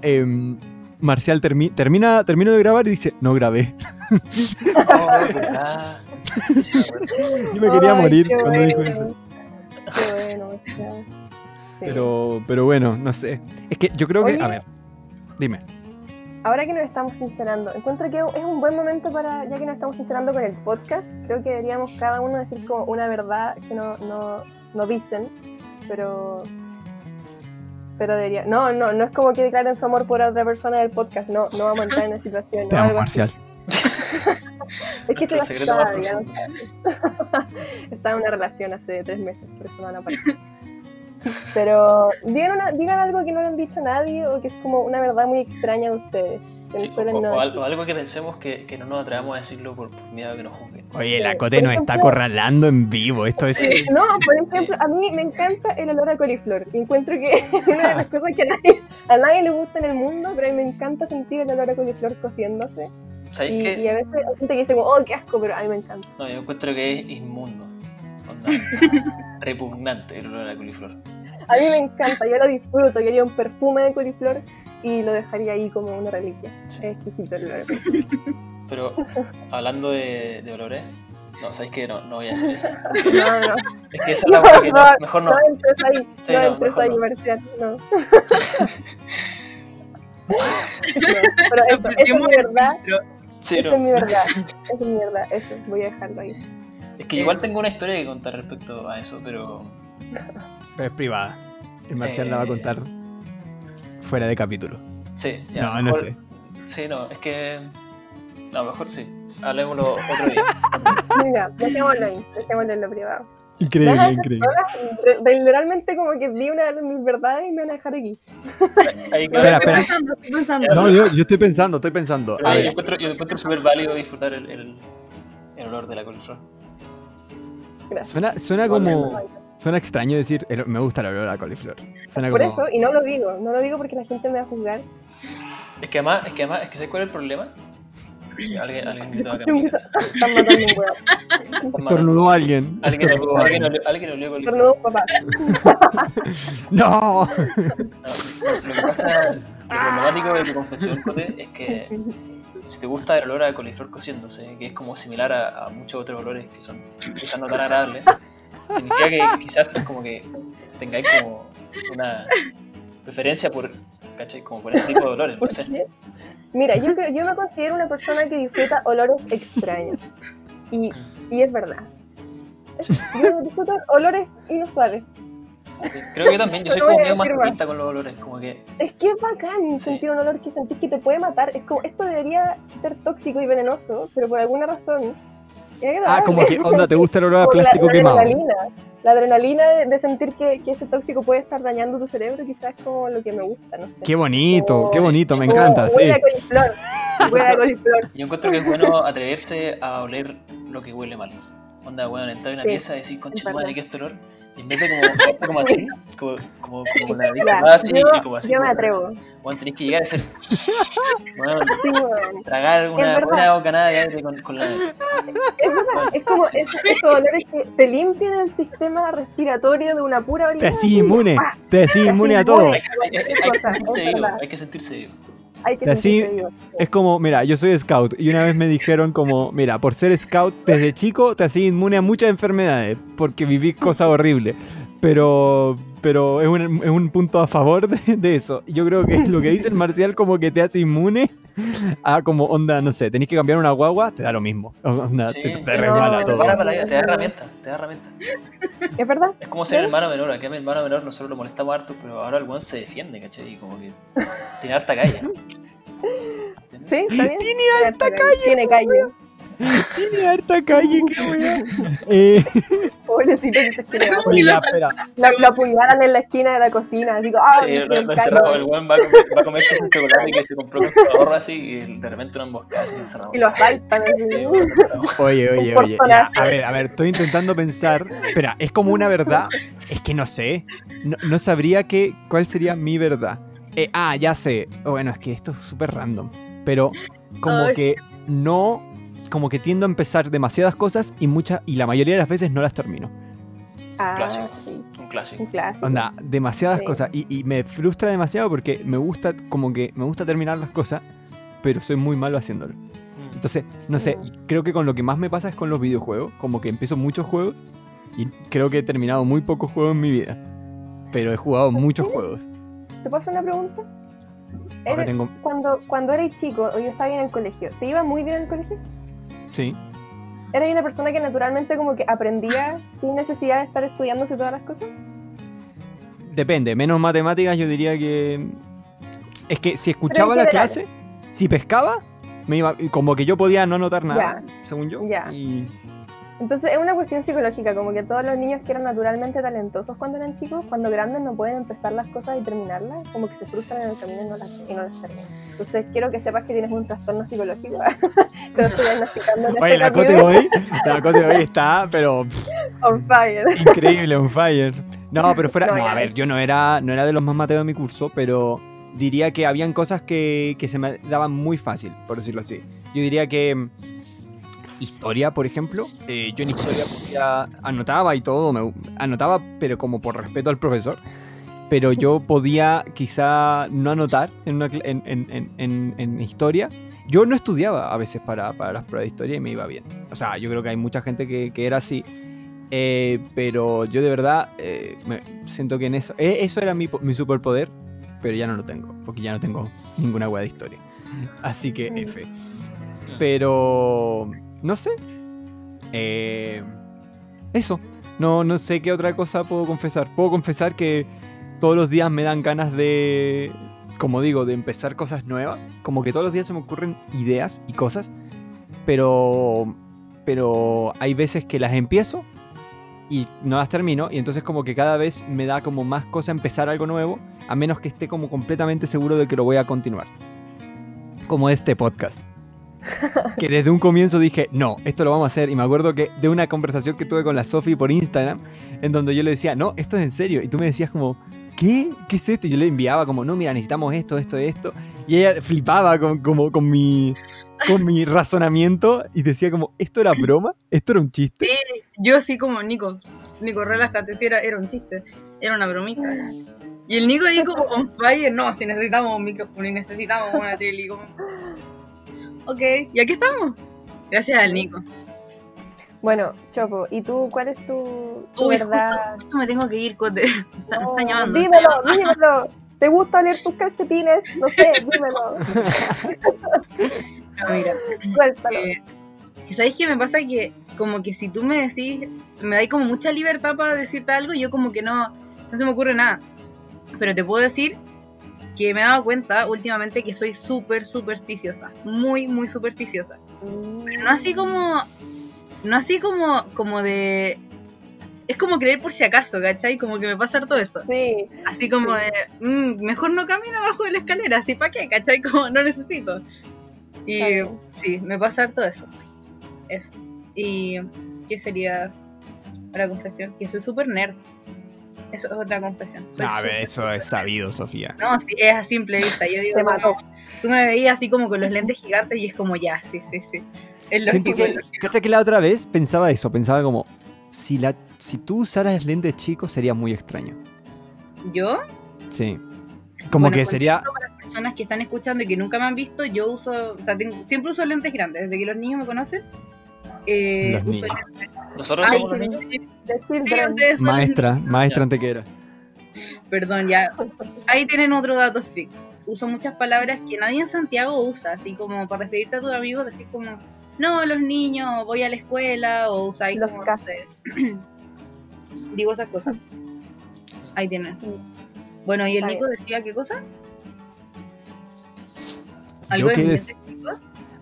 Speaker 1: em, Marcial termi- termina, termino de grabar y dice, no grabé.
Speaker 4: Oh.
Speaker 1: Yo me quería
Speaker 3: Ay,
Speaker 1: morir
Speaker 3: qué
Speaker 1: cuando
Speaker 3: bueno.
Speaker 1: dijo eso.
Speaker 3: Qué bueno, o sea, sí.
Speaker 1: Pero, pero bueno, no sé. Es que yo creo que.
Speaker 3: Oye.
Speaker 1: A ver, dime.
Speaker 3: Ahora que nos estamos sincerando, encuentro que es un buen momento para, ya que nos estamos sincerando con el podcast, creo que deberíamos cada uno decir como una verdad que no, no, no dicen, pero... Pero debería... No, no, no es como que declaren su amor por otra persona del podcast, no, no vamos a entrar en esa situación.
Speaker 1: Te
Speaker 3: no,
Speaker 1: amo. Marcial.
Speaker 3: Es que esto
Speaker 4: Nuestro
Speaker 3: ya
Speaker 4: secreto más
Speaker 3: está, en una relación hace tres meses, por eso no van a parar. Pero digan, una- digan algo que no le han dicho a nadie o que es como una verdad muy extraña de ustedes.
Speaker 4: Sí, o,
Speaker 3: no
Speaker 4: o o algo que pensemos que, que no nos atrevamos a decirlo por, por miedo a que nos juzguen.
Speaker 1: Oye,
Speaker 3: Sí,
Speaker 1: la Cote
Speaker 3: por
Speaker 1: nos está acorralando en vivo. Esto es.
Speaker 2: Sí.
Speaker 3: No, por ejemplo, a mí me encanta el olor a coliflor. Y encuentro que es una de las cosas que a nadie, a nadie le gusta en el mundo, pero a mí me encanta sentir el olor a coliflor cociéndose.
Speaker 4: ¿Sabéis
Speaker 3: Y, y a veces hay gente que dice como, oh, qué asco, pero a mí me encanta.
Speaker 4: No, yo encuentro que es inmundo. Onda, repugnante el olor a coliflor.
Speaker 3: A mí me encanta, yo lo disfruto, yo haría un perfume de coliflor y lo dejaría ahí como una reliquia.
Speaker 4: Sí.
Speaker 3: Es exquisito el olor a coliflor.
Speaker 4: Pero hablando de, de olores, no, ¿sabéis qué? No, no voy a decir eso.
Speaker 3: No, no,
Speaker 4: Es que esa es la que no, mejor no.
Speaker 3: no entres ahí,
Speaker 4: Sí,
Speaker 3: no
Speaker 4: no,
Speaker 3: entres ahí,
Speaker 4: no.
Speaker 3: Marcial, no. No, Pero eso, es mi verdad.
Speaker 4: Sí, no.
Speaker 3: es mi verdad. Esa es mi verdad. Eso, voy a dejarlo ahí.
Speaker 4: Es que igual tengo una historia que contar respecto a eso, pero.
Speaker 1: Pero es privada. El Marcial la va a
Speaker 4: Eh.
Speaker 1: contar fuera de capítulo.
Speaker 4: Sí, ya.
Speaker 1: no, no
Speaker 4: mejor-
Speaker 1: sé.
Speaker 4: Sí, no, es que. No, mejor sí. Hablemoslo otro día.
Speaker 3: Mira, dejémoslo ahí. Dejémoslo en lo privado.
Speaker 1: Increíble, increíble.
Speaker 3: Literalmente como que vi una de mis verdades y me van a dejar aquí.
Speaker 4: Ahí
Speaker 2: Lo
Speaker 1: Espera,
Speaker 2: estoy
Speaker 1: espera.
Speaker 2: pensando, estoy pensando.
Speaker 1: No, yo, yo estoy pensando, estoy pensando. A
Speaker 4: yo
Speaker 1: ver,
Speaker 4: encuentro, yo encuentro súper válido disfrutar el, el, el olor de la coliflor.
Speaker 3: Gracias.
Speaker 1: suena, suena como. Suena extraño decir, "El- me gusta el olor a coliflor. Suena
Speaker 3: Por
Speaker 1: como.
Speaker 3: eso, y no lo digo, no lo digo porque la gente me va a juzgar.
Speaker 4: Es que además, es que además, es que ¿sabes cuál es el problema? Alguien, alguien gritó acá.
Speaker 3: Están matando un huevo.
Speaker 1: Estornudó a alguien.
Speaker 4: Alguien,
Speaker 1: estornudó a
Speaker 4: alguien,
Speaker 1: alguien.
Speaker 4: olió- coliflor.
Speaker 3: Tornudo papá.
Speaker 1: ¡No!
Speaker 4: No, lo, lo que pasa, lo problemático de tu confesión, Cote, es que si te gusta el olor a coliflor cociéndose, que es como similar a, a muchos otros olores que son quizás no tan agradables, significa que quizás pues, como que tengáis como una preferencia por, ¿cachai? Como por ese tipo de olores, no
Speaker 3: ¿Por
Speaker 4: sé.
Speaker 3: Mira, yo, creo- yo me considero una persona que disfruta olores extraños. Y, y es verdad. Yo disfruto olores inusuales.
Speaker 4: Creo que yo también, yo soy como medio masoquista con los olores, como que
Speaker 3: Es que es bacán
Speaker 4: Sí.
Speaker 3: sentir un olor que sentís que te puede matar. Es como, esto debería ser tóxico y venenoso, pero por alguna razón.
Speaker 1: Ah, como que, onda, ¿te gusta el olor a
Speaker 3: Como la-
Speaker 1: plástico
Speaker 3: la,
Speaker 1: quemado?
Speaker 3: adrenalina. La adrenalina de, de sentir que, que ese tóxico puede estar dañando tu cerebro, quizás es como lo que me gusta, no sé.
Speaker 1: Qué bonito, qué
Speaker 3: Oh,
Speaker 1: bonito, me
Speaker 3: Como
Speaker 1: encanta, sí.
Speaker 3: Huele a coliflor. Huele a coliflor.
Speaker 4: yo encuentro que es bueno atreverse a oler lo que huele mal. Onda, bueno, entrar en una
Speaker 3: Sí,
Speaker 4: pieza y decir, concha madre. ¿qué es este olor? Y en vez de como, como así, como, como, como la
Speaker 3: Ya,
Speaker 4: disfrutada así,
Speaker 3: yo,
Speaker 4: y como así.
Speaker 3: yo me atrevo.
Speaker 4: Bueno, tenés que llegar a ser. Bueno,
Speaker 3: Sí, weón.
Speaker 4: tragar una buena bocanada de aire con, con la.
Speaker 3: Es verdad, es como esos, esos olores que te limpian el sistema respiratorio de una pura
Speaker 1: Te
Speaker 3: orina.
Speaker 1: hacís inmune, te hacís inmune a todo.
Speaker 4: Hay, hay- hay- hay que sentirse vivo, hay que sentirse vivo.
Speaker 3: Hay que
Speaker 1: así-. Es como, mira, yo soy scout y una vez me dijeron como, mira, por ser scout desde chico te hacís inmune a muchas enfermedades porque vivís cosas horribles. Pero, pero es un, es un punto a favor de, de eso. Yo creo que lo que dice el marcial como que te hace inmune a como onda, no sé, tenés que cambiar una guagua, te da lo mismo. Onda,
Speaker 4: Sí,
Speaker 1: te, te resbala
Speaker 3: no,
Speaker 1: todo.
Speaker 4: Para para la vida, te da herramientas, te da herramientas.
Speaker 3: Es verdad.
Speaker 4: Es como ser el hermano menor, aquí a mi hermano menor nosotros lo molestamos harto, pero ahora el weón se defiende, ¿cachai? Y como que tiene harta calle.
Speaker 3: Sí, está bien.
Speaker 1: Tiene
Speaker 3: harta calle. Tiene calle.
Speaker 1: Tiene harta calle, qué weón. Eh,
Speaker 3: Pobrecito que se
Speaker 1: espera.
Speaker 3: La, la apuñalan en la esquina de la cocina. Digo, ¡ah!
Speaker 4: Sí, lo, encerramos, el weón va a comer, va a comerse un chocolate que se compró con su ahorro así y de repente una emboscada así encerrado.
Speaker 3: Y lo asaltan. así.
Speaker 4: Sí, encerrado.
Speaker 1: Oye, oye, oye. ya, a ver, a ver, estoy intentando pensar. Espera, ¿es como una verdad? Es que no sé. No, no sabría que, cuál sería mi verdad. Eh, ah, ya sé. Bueno, es que esto es súper random. Pero como
Speaker 2: Ay.
Speaker 1: que no. Como que tiendo a empezar demasiadas cosas y muchas y la mayoría de las veces no las termino.
Speaker 3: Ah,
Speaker 4: Clásico.
Speaker 3: sí.
Speaker 4: Un clásico.
Speaker 3: Un clásico.
Speaker 1: Onda, demasiadas
Speaker 3: Sí.
Speaker 1: cosas. Y, y me frustra demasiado porque me gusta, como que me gusta terminar las cosas, pero soy muy malo haciéndolo.
Speaker 4: Mm.
Speaker 1: Entonces, no sé, creo que con lo que más me pasa es con los videojuegos. Como que empiezo muchos juegos y creo que he terminado muy pocos juegos en mi vida. Pero he jugado muchos juegos.
Speaker 3: ¿Te puedo hacer una pregunta?
Speaker 1: Ahora tengo.
Speaker 3: Cuando, cuando eres chico o yo estaba bien en el colegio, ¿te iba muy bien en el colegio?
Speaker 1: Sí.
Speaker 3: ¿Eres una persona que naturalmente como que aprendía sin necesidad de estar estudiándose todas las cosas?
Speaker 1: Depende. Menos matemáticas, yo diría que. Es que si escuchaba la clase, si pescaba, me iba. Como que yo podía no anotar nada, según yo.
Speaker 3: Ya.
Speaker 1: Y.
Speaker 3: Entonces es una cuestión psicológica, como que todos los niños que eran naturalmente talentosos cuando eran chicos, cuando grandes no pueden empezar las cosas y terminarlas, como que se frustran en el camino y no las, y no las terminan. Entonces quiero que sepas que tienes un trastorno psicológico. Te lo estoy diagnosticando en
Speaker 1: Oye,
Speaker 3: este
Speaker 1: la Cote hoy. La Cote hoy está, pero. pff,
Speaker 3: On fire.
Speaker 1: Increíble, on fire. No, pero fuera.
Speaker 3: No,
Speaker 1: No, a ver, yo no era, no era de los más mateos de mi curso, pero diría que habían cosas que, que se me daban muy fácil, por decirlo así. Yo diría que. Historia, por ejemplo. eh, yo en historia podía, anotaba y todo, me, anotaba, pero como por respeto al profesor. Pero yo podía quizá no anotar en, una en, en- en- historia. Yo no estudiaba a veces para, para las pruebas de historia y me iba bien. O sea, yo creo que hay mucha gente que, que era así. Eh, pero yo de verdad eh, me siento que en eso. eh, eso era mi, mi superpoder, pero ya no lo tengo. Porque ya no tengo ninguna wea de historia. Así que. F. Pero. No sé. Eh, eso. No, no sé qué otra cosa puedo confesar. Puedo confesar que todos los días me dan ganas de. Como digo, de empezar cosas nuevas. Como que todos los días se me ocurren ideas y cosas. Pero. Pero hay veces que las empiezo y no las termino. Y entonces, como que cada vez me da como más cosa empezar algo nuevo. A menos que esté como completamente seguro de que lo voy a continuar. Como este podcast que desde un comienzo dije, no, esto lo vamos a hacer. Y me acuerdo que de una conversación que tuve con la Sofi por Instagram, en donde yo le decía, no, esto es en serio. Y tú me decías como, ¿qué? ¿Qué es esto? Y yo le enviaba como, no, mira, necesitamos esto, esto, esto. Y ella flipaba con, con, mi, con mi razonamiento y decía como, ¿esto era broma? ¿Esto era un chiste?
Speaker 2: Sí, yo así como, Nico, Nico, relájate, era, era un chiste, era una bromita. Y el Nico ahí como on fire, no, si necesitamos un micrófono y necesitamos una tele, como... Ok, y aquí estamos. Gracias al Nico.
Speaker 3: Bueno, Choco, ¿y tú cuál es tu, tu
Speaker 2: Uy,
Speaker 3: verdad?
Speaker 2: justo, justo me tengo que ir, Cote. Está, me
Speaker 3: No,
Speaker 2: está llamando. está
Speaker 3: dímelo,
Speaker 2: llamando.
Speaker 3: dímelo. ¿Te gusta oler tus calcetines? No sé, dímelo.
Speaker 2: No, mira,
Speaker 3: Suéltalo.
Speaker 2: eh, que ¿sabéis qué me pasa? Que como que si tú me decís, me dais como mucha libertad para decirte algo, yo como que no, no se me ocurre nada. Pero te puedo decir que me he dado cuenta últimamente que soy súper supersticiosa. Muy, muy supersticiosa. Pero no así como. No así como, como de. Es como creer por si acaso, ¿cachai? Como que me pasa todo eso.
Speaker 3: Sí,
Speaker 2: Así como
Speaker 3: Sí.
Speaker 2: de. "Mm, mejor no camino abajo de la escalera, así para qué, ¿cachai? Como no necesito. Y
Speaker 3: bien.
Speaker 2: sí, me pasa todo eso. Eso. Y. ¿Qué sería la confesión? Que soy súper nerd. Eso es otra confesión. Soy
Speaker 1: No, a ver, eso es sabido, Sofía.
Speaker 2: No, sí, es a simple vista. Yo digo,
Speaker 3: mató.
Speaker 2: tú me veías así como con los lentes gigantes y es como ya, sí, sí, sí. Es lógico.
Speaker 1: que,
Speaker 2: es lógico.
Speaker 1: ¿cacha que la otra vez pensaba eso? Pensaba como, si, la, si tú usaras lentes chicos sería muy extraño.
Speaker 2: Yo,
Speaker 1: Sí. Como
Speaker 2: Bueno,
Speaker 1: que sería...
Speaker 2: para las personas que están escuchando y que nunca me han visto, yo uso, o sea, tengo- siempre uso lentes grandes. Desde que los niños me conocen, eh,
Speaker 1: Los niños.
Speaker 4: Nosotros
Speaker 2: Ay,
Speaker 4: somos los niños.
Speaker 2: sí, son
Speaker 1: Maestra, maestra antequera.
Speaker 2: Perdón, ya. Ahí tienen otro dato freak. Uso muchas palabras que nadie en Santiago usa, así como para referirte a tus amigos, decís como, no, los niños, voy a la escuela, o usáis
Speaker 3: Los
Speaker 2: como, no
Speaker 3: cas-
Speaker 2: sé. Digo esas cosas. Ahí tienen. Bueno, ¿y el Nico decía qué cosa?
Speaker 1: Yo
Speaker 2: ¿Algo de
Speaker 1: qué
Speaker 2: mis
Speaker 1: des-
Speaker 2: lentes chicos?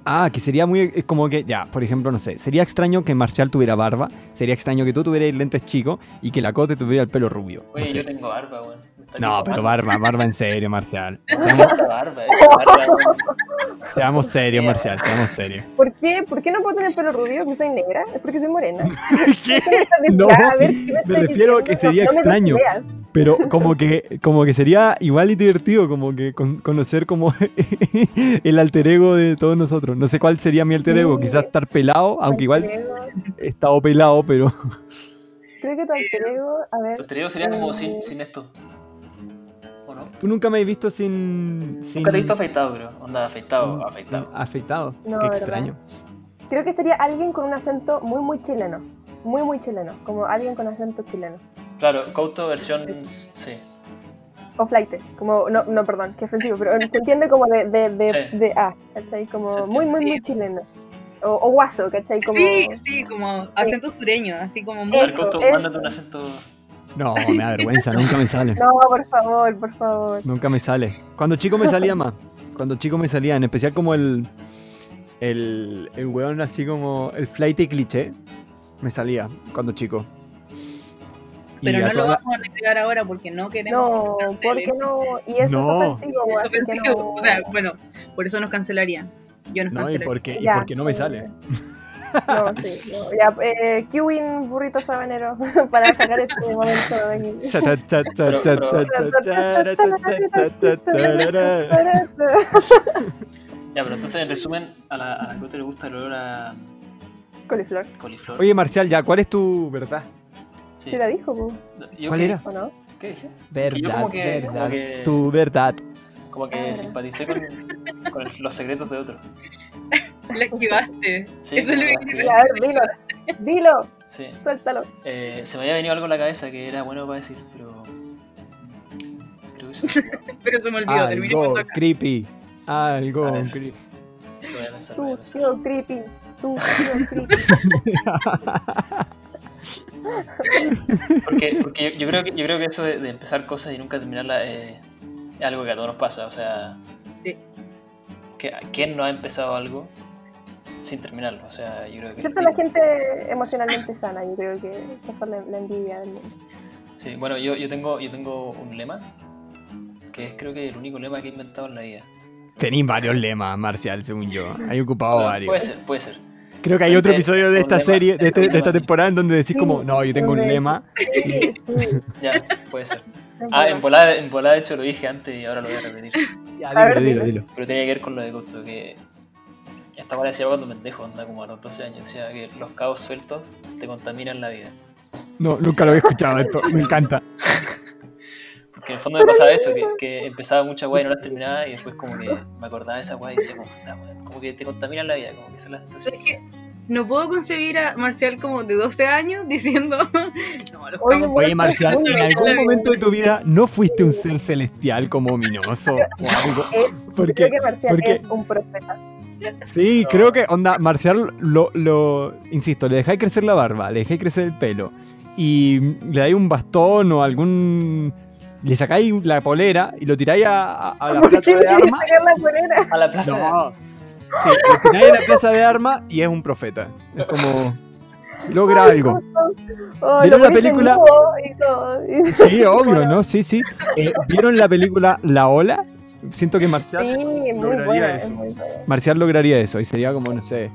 Speaker 1: Ah, que sería muy... es Como que, ya, por ejemplo, no sé, sería extraño que Marcial tuviera barba, sería extraño que tú tuvieras lentes chicos y que la Cote tuviera el pelo rubio. No,
Speaker 4: Oye,
Speaker 1: sé.
Speaker 4: yo tengo barba, weón.
Speaker 1: No, pero barba, barba en serio, Marcial.
Speaker 4: No
Speaker 1: Seamos,
Speaker 4: barba, eh, barba,
Speaker 1: seamos serios, Marcial, seamos serios.
Speaker 3: ¿Por qué? ¿Por qué no puedo tener pelo rubio? ¿Que soy negra? ¿Es porque soy morena?
Speaker 1: ¿Qué?
Speaker 3: ¿Qué me
Speaker 1: No?
Speaker 3: A ver, ¿qué
Speaker 1: me
Speaker 3: estás
Speaker 1: refiero a que sería
Speaker 3: No- no me
Speaker 1: extraño.
Speaker 3: ideas.
Speaker 1: Pero como que, como que sería igual y divertido, como que con- conocer como el alter ego de todos nosotros. No sé cuál sería mi alter ego,
Speaker 3: Sí.
Speaker 1: quizás estar pelado, aunque igual he estado pelado, pero...
Speaker 3: Creo que tu alter ego, a ver,
Speaker 4: Tu estrello sería como
Speaker 3: Eh.
Speaker 4: sin, sin esto.
Speaker 1: Tú nunca me has visto sin... sin
Speaker 4: Nunca te he visto afeitado, creo. Onda, afeitado, afeitado.
Speaker 1: afeitado.
Speaker 3: No,
Speaker 1: Qué
Speaker 3: ¿verdad?
Speaker 1: extraño.
Speaker 3: creo que sería alguien con un acento muy, muy chileno. Muy, muy chileno. Como alguien con acento chileno.
Speaker 4: Claro, Couto versión. Sí.
Speaker 3: O flight, como, no, no, perdón, qué ofensivo, pero se entiende como de, de, de,
Speaker 4: Sí.
Speaker 3: de ah, ¿cachai? Como muy, muy, muy chileno. O, o guaso, ¿cachai? Como,
Speaker 2: Sí, sí, como acento sureño, así como muy...
Speaker 4: A ver,
Speaker 3: Eso,
Speaker 4: Couto, mándate un acento.
Speaker 1: No, me da vergüenza, nunca me sale.
Speaker 3: No, por favor, por favor.
Speaker 1: Nunca me sale. Cuando chico me salía más. Cuando chico me salía, en especial como el. El, el weón así como. El flight y cliché. Me salía cuando chico. Y
Speaker 2: Pero no lo
Speaker 1: la-
Speaker 2: vamos a negar ahora porque no queremos
Speaker 3: No,
Speaker 2: que
Speaker 3: porque no. Y eso
Speaker 1: No.
Speaker 3: es ofensivo,
Speaker 2: Es
Speaker 3: así que
Speaker 2: ofensivo.
Speaker 3: no.
Speaker 2: O sea, bueno, por eso nos cancelarían. Yo nos
Speaker 1: No, y
Speaker 2: cancelaría.
Speaker 1: porque, y
Speaker 3: Ya,
Speaker 1: porque no me
Speaker 3: eh,
Speaker 1: sale.
Speaker 3: No, sí, no. Ya, eh, burrito sabanero para sacar este momento de aquí.
Speaker 4: Ya, pero entonces, en resumen, a la, a la le gusta el olor a
Speaker 3: Coliflor.
Speaker 4: coliflor.
Speaker 1: Oye, Marcial, ya, ¿cuál es tu verdad?
Speaker 4: Sí.
Speaker 3: ¿Sí la dijo, po?
Speaker 4: Yo
Speaker 1: ¿Cuál
Speaker 4: que-
Speaker 1: era?
Speaker 3: ¿o no?
Speaker 4: ¿Qué dije?
Speaker 1: Verdad,
Speaker 4: como que- como
Speaker 1: verdad.
Speaker 4: que-
Speaker 1: Tu verdad.
Speaker 4: Como que
Speaker 3: Ah.
Speaker 4: simpaticé con, los secretos de otro.
Speaker 2: La esquivaste.
Speaker 4: Sí,
Speaker 2: Eso es lo que
Speaker 3: a ver, dilo. Dilo,
Speaker 4: Sí.
Speaker 3: suéltalo.
Speaker 4: Eh, se me había venido algo a la cabeza que era bueno para decir, pero. Creo que se me olvidó.
Speaker 2: Pero se me olvidó. terminé
Speaker 1: Algo creepy. Algo creepy.
Speaker 3: Sucio, creepy. Sucio, creepy.
Speaker 4: Porque, porque yo, yo creo que, yo creo que eso de, de empezar cosas y nunca terminarlas eh, es algo que a todos nos pasa. O sea,
Speaker 2: Sí.
Speaker 4: que, ¿quién no ha empezado algo sin terminarlo? O sea, yo creo que.
Speaker 3: Excepto la gente emocionalmente sana, yo creo que esa es la, la envidia del mundo.
Speaker 4: Sí, bueno, yo, yo, tengo, yo tengo un lema que es creo que el único lema que he inventado en la vida.
Speaker 1: Tenéis varios lemas, Marcial, según yo. Hay ocupado
Speaker 4: Bueno,
Speaker 1: varios.
Speaker 4: puede ser, puede ser.
Speaker 1: Creo que hay otro episodio de esta
Speaker 4: lema,
Speaker 1: serie, de, este- de esta temporada, en donde decís como, no, yo tengo un lema.
Speaker 4: Ya, puede ser. Ah, en volada, en volada, de hecho, lo dije antes y ahora lo voy a repetir.
Speaker 1: Ya, dilo, dilo.
Speaker 3: dilo.
Speaker 4: Pero tenía que ver con lo de Gusto, que esta hora decía cuando pendejo, anda como a los 12 años, decía que los cabos sueltos te contaminan la vida.
Speaker 1: No, nunca lo había escuchado esto. Me encanta.
Speaker 4: Porque en el fondo me pasaba eso, que, que empezaba mucha weá y no las terminaba y después como que me acordaba de esa weá y decía como, como que te contaminan la vida, como que esa es la sensación.
Speaker 2: Es que no puedo concebir a Marcial como de 12 años diciendo. No, los
Speaker 3: Oye,
Speaker 1: Oye, Marcial, ¿en algún momento de tu vida no fuiste un ser celestial como ominoso o algo? Porque,
Speaker 3: creo que Marcial
Speaker 1: porque-
Speaker 3: es un profeta.
Speaker 1: Sí, creo que, onda, Marcial lo, lo, insisto, le dejáis crecer la barba, le dejáis crecer el pelo y le dais un bastón o algún... Le sacáis la polera y lo tiráis a, a- a la
Speaker 3: ¿Por
Speaker 1: plaza de armas.
Speaker 3: sacar la polera?
Speaker 4: A la plaza.
Speaker 1: No. Sí, lo tiráis a la plaza de armas y es un profeta. Es como... Logra algo.
Speaker 3: Oh,
Speaker 1: ¿Vieron la película?
Speaker 3: desnudo y todo. y-
Speaker 1: Sí, obvio, ¿no? Sí, sí. Eh, ¿Vieron la película La Ola? Siento que Marcial,
Speaker 3: Sí,
Speaker 1: lograría
Speaker 3: buena.
Speaker 1: eso.
Speaker 3: es.
Speaker 1: Marcial lograría eso y sería como, no sé,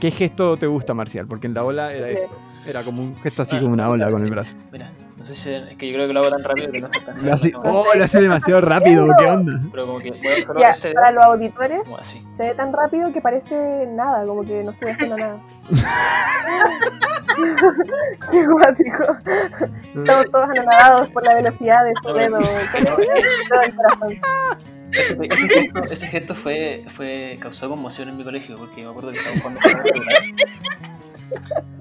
Speaker 1: ¿qué gesto te gusta, Marcial? Porque en La Ola era
Speaker 3: Sí.
Speaker 1: esto. Era como un gesto así como una ola con el brazo.
Speaker 4: Mira, no sé si es que yo creo que lo hago tan rápido que no se.
Speaker 1: Lo hace, oh, lo hace demasiado rápido, ¿qué onda?
Speaker 4: Pero como que voy a dejarlo
Speaker 3: Ya,
Speaker 4: este
Speaker 3: para
Speaker 4: dedo
Speaker 3: los auditores, se ve tan rápido que parece nada, como que no estoy haciendo nada. Qué guático. Estamos todos anonadados por la velocidad de su dedo.
Speaker 4: Ese, ese gesto, ese gesto fue, fue, causó conmoción en mi colegio porque me acuerdo que estábamos jugando un juego celular.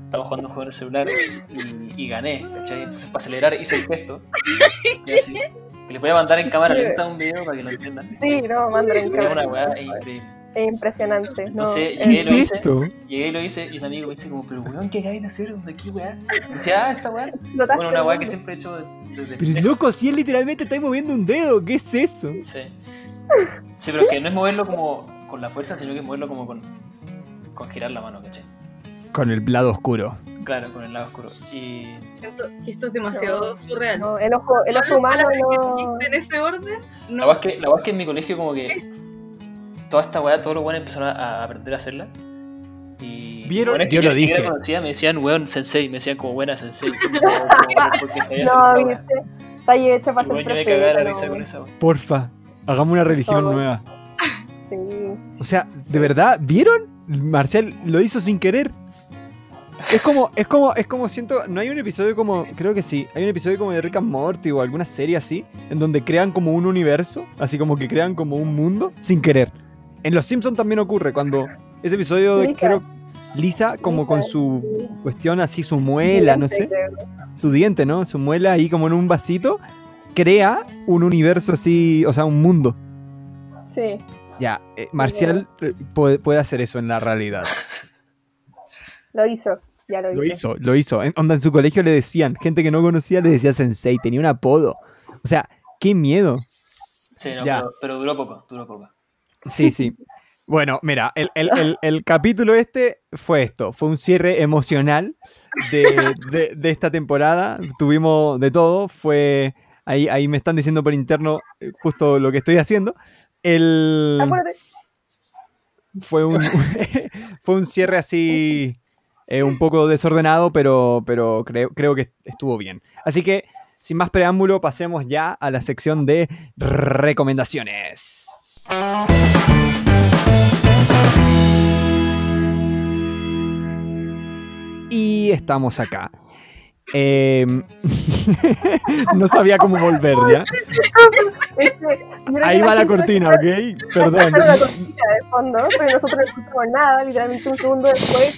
Speaker 4: Estábamos jugando un juego en el celular y, y gané, ¿cachai? Entonces para celebrar hice el gesto. Y así. Que les voy a mandar en cámara lenta un video para que lo entiendan.
Speaker 3: Sí, no, mándale en
Speaker 4: Es una
Speaker 3: cámara.
Speaker 4: weá increíble.
Speaker 3: Es impresionante. No,
Speaker 4: Entonces,
Speaker 3: es-
Speaker 4: llegué y lo
Speaker 1: ¿Qué es
Speaker 4: hice. Llegué y lo hice y un amigo me dice como, pero weón, ¿qué acabas de hacer? ¿De qué weá? Decía, ah, esta weá. Bueno, una weá que siempre he hecho desde
Speaker 1: Pero loco, si él literalmente está moviendo un dedo, ¿qué es eso?
Speaker 4: Sí. Sí, pero que no es moverlo como con la fuerza, sino que es moverlo como con, con girar la mano, ¿cachai?
Speaker 1: Con el lado oscuro.
Speaker 4: Claro, con el lado oscuro. Y
Speaker 2: Esto, que esto es demasiado surreal.
Speaker 3: no, el ojo, el ojo humano
Speaker 2: que
Speaker 3: no.
Speaker 2: en ese orden,
Speaker 4: la
Speaker 2: no.
Speaker 4: es que, la weá es que en mi colegio como que toda esta weá, todos los weones empezaron a, a aprender a hacerla. Y
Speaker 1: ¿Vieron?
Speaker 4: weones que
Speaker 1: Yo lo
Speaker 4: siquiera
Speaker 1: dije.
Speaker 4: conocía me decían weón sensei, me decían como buena sensei. Como,
Speaker 3: No, viste. Está ahí hecha para ser
Speaker 4: yo me la risa con esa weá.
Speaker 1: Porfa, hagamos una religión
Speaker 3: Todo.
Speaker 1: nueva.
Speaker 3: Sí.
Speaker 1: O sea, ¿de verdad? ¿Vieron? Marcial lo hizo sin querer. Es como, es como, es como siento, no hay un episodio como, creo que sí, hay un episodio como de Rick and Morty o alguna serie así, en donde crean como un universo, así como que crean como un mundo sin querer. En Los Simpsons también ocurre cuando ese episodio de creo Lisa como con su cuestión así su muela, no sé, su diente, ¿no? Su muela ahí como en un vasito, crea un universo así, o sea, un mundo.
Speaker 3: Sí.
Speaker 1: Ya, eh, Marcial eh, puede, puede hacer eso en la realidad.
Speaker 3: Lo hizo. Ya lo,
Speaker 1: Lo
Speaker 3: hizo.
Speaker 1: hizo, lo hizo. En, onda, en su colegio le decían, gente que no conocía le decía sensei, tenía un apodo. O sea, qué miedo.
Speaker 4: Sí, no,
Speaker 1: Ya.
Speaker 4: pero, pero duró poco, duró poco.
Speaker 1: Sí, sí. Bueno, mira, el, el- el- el capítulo este fue esto, fue un cierre emocional de, de- de esta temporada. Tuvimos de todo, fue... Ahí, ahí me están diciendo por interno eh, justo lo que estoy haciendo. El, fue un, fue un cierre así eh, un poco desordenado, pero, pero creo, creo que estuvo bien. Así que, sin más preámbulo, pasemos ya a la sección de recomendaciones. Y estamos acá. Em, no sabía cómo volver ya.
Speaker 3: Este,
Speaker 1: Ahí va la cortina, ¿ok? Perdón.
Speaker 3: la cortina de fondo, pero nosotros no escuchamos nada, literalmente un segundo después,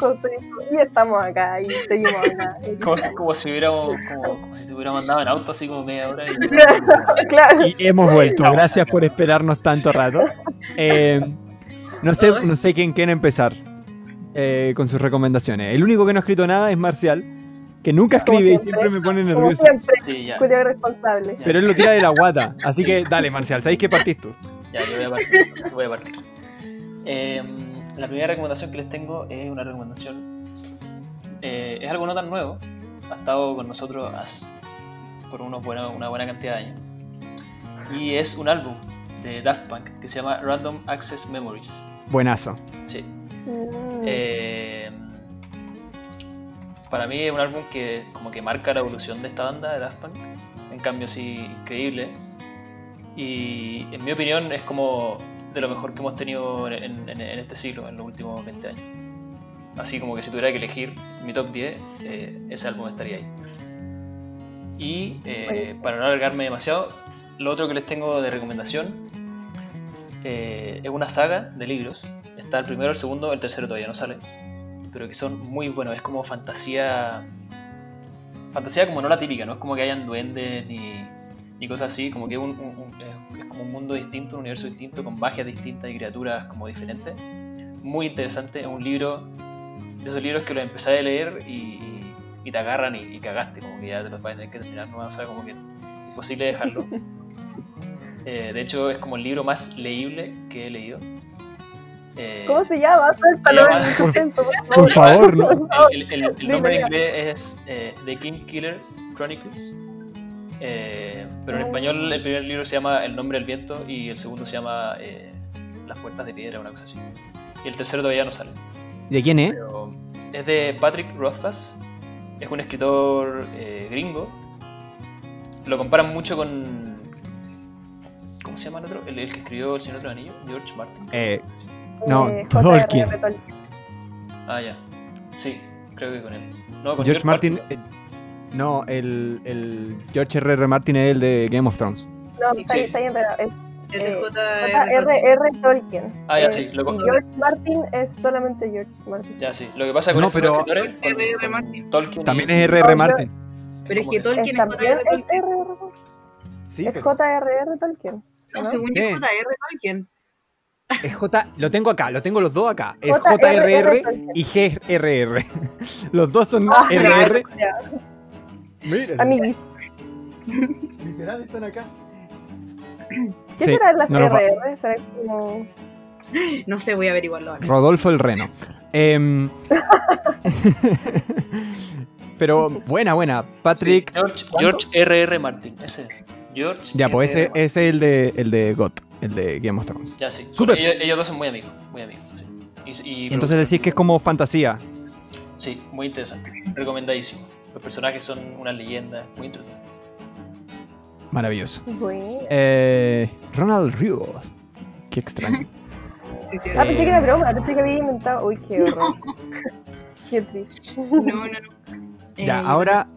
Speaker 3: y estamos acá y seguimos acá.
Speaker 4: Como, si- como si hubiéramos, como, como si te hubiera mandado en auto así como media hora. Y,
Speaker 3: claro.
Speaker 1: Y hemos vuelto. Gracias por esperarnos tanto rato. Eh, No sé, no sé quién quiere empezar eh, con sus recomendaciones. El único que no ha escrito nada es Marcial, que nunca
Speaker 3: Como
Speaker 1: escribe y
Speaker 3: siempre.
Speaker 1: me pone
Speaker 3: Como
Speaker 1: nervioso.
Speaker 3: siempre,
Speaker 4: Sí, ya.
Speaker 3: Responsable.
Speaker 1: Pero él lo tira de la guata. Así que dale, Marcial, ¿sabéis que partís tú?
Speaker 4: Ya, yo voy a partir. entonces voy a partir. Eh, la primera recomendación que les tengo es una recomendación. eh, es algo no tan nuevo. Ha estado con nosotros hace- por unos buenos- una buena cantidad de años. Y es un álbum de Daft Punk que se llama Random Access Memories.
Speaker 1: Buenazo.
Speaker 4: Sí.
Speaker 3: Mm.
Speaker 4: Eh, para mí es un álbum que como que marca la evolución de esta banda de Daft Punk. Un cambio así increíble. Y en mi opinión es como de lo mejor que hemos tenido en, en- en este siglo, en los últimos 20 años. Así como que si tuviera que elegir mi top 10, eh, ese álbum estaría ahí. Y eh, para no alargarme demasiado, lo otro que les tengo de recomendación eh, es una saga de libros. Está el primero, el segundo, el tercero todavía no sale. Pero que son muy buenos. Es como fantasía. Fantasía como no la típica, no es como que hayan duendes ni, ni cosas así. Como que es, un- un- un- es- como un mundo distinto, un universo distinto, con magias distintas y criaturas como diferentes. Muy interesante. Es un libro de esos libros que los empezáis a leer y, y te agarran y, y cagaste. Como que ya te los vas a tener que terminar, ¿no? O sea, como que es imposible dejarlo. Eh, de hecho, es como el libro más leíble que he leído. Eh,
Speaker 3: ¿Cómo se llama?
Speaker 4: se llama-
Speaker 3: por
Speaker 1: Por favor, ¿no?
Speaker 4: el, el- el- el nombre en inglés es eh, The King Killer Chronicles. Eh, pero en español el primer libro se llama El nombre del viento y el segundo se llama eh, Las puertas de piedra, una cosa así. Y el tercero todavía no sale.
Speaker 1: ¿De quién es?
Speaker 4: Pero es de Patrick Rothfuss. Es un escritor eh, gringo. Lo comparan mucho con. ¿Cómo se llama el otro? El, el que escribió El Señor de los Anillos, George Martin.
Speaker 1: Eh, No,
Speaker 3: Eh,
Speaker 1: Tolkien.
Speaker 3: J.R.R.
Speaker 4: Ah, ya. Sí, creo que con él. No, con
Speaker 1: George Martin. eh, no, el, el George R.R. Martin es el de Game of Thrones.
Speaker 3: No, está, ahí- está ahí enredado. Es
Speaker 2: de
Speaker 3: Eh. J.R.R. Tolkien.
Speaker 4: Ah, ya,
Speaker 3: Es-
Speaker 4: sí, lo-
Speaker 3: George Martin es solamente George Martin.
Speaker 4: Ya, sí. Lo que pasa con
Speaker 1: No,
Speaker 4: estos
Speaker 1: pero-
Speaker 4: escritores,
Speaker 2: R.R. Martin.
Speaker 4: Tolkien y-
Speaker 1: También es R.R.
Speaker 3: Oh,
Speaker 1: Martin.
Speaker 2: Pero es que Tolkien
Speaker 3: ¿Es
Speaker 2: es
Speaker 3: también
Speaker 2: J.R.
Speaker 3: es
Speaker 2: Tolkien.
Speaker 1: Sí,
Speaker 3: Es
Speaker 1: pero-
Speaker 3: J.R.R. Tolkien.
Speaker 2: No, según yo
Speaker 1: Sí.
Speaker 2: es J.R. Tolkien.
Speaker 1: Es J. Lo tengo acá, lo tengo los dos acá. Es
Speaker 3: JRR
Speaker 1: y GRR. Los dos son
Speaker 3: Ah,
Speaker 1: RR. Mira,
Speaker 3: Amiguis.
Speaker 1: literal están acá.
Speaker 3: ¿Qué
Speaker 1: Sí,
Speaker 3: serán las
Speaker 1: no
Speaker 3: RR? ¿Será como...
Speaker 2: No sé, voy a averiguarlo ahora.
Speaker 1: Rodolfo el Reno. Em, pero buena, buena. Patrick.
Speaker 4: George, George R.R. Martin, ese es. George
Speaker 1: Ya, pues ese, es el de, el de GOT, el de Game of Thrones.
Speaker 4: Ya, sí.
Speaker 1: Súper.
Speaker 4: Ellos, ellos dos son muy amigos, muy amigos. sí. Y, y-
Speaker 1: Y entonces decís que es como fantasía.
Speaker 4: Sí, muy interesante. Recomendadísimo. Los personajes son una leyenda, muy entretenido.
Speaker 1: Maravilloso.
Speaker 3: Bueno.
Speaker 1: Eh, Ronald Rios. Qué extraño.
Speaker 2: Sí, sí,
Speaker 3: Ah, pensé que era
Speaker 1: Eh,
Speaker 3: broma, pensé que había inventado. Uy, qué horror. qué triste.
Speaker 2: No, no, no.
Speaker 1: Ya,
Speaker 2: Eh,
Speaker 1: ahora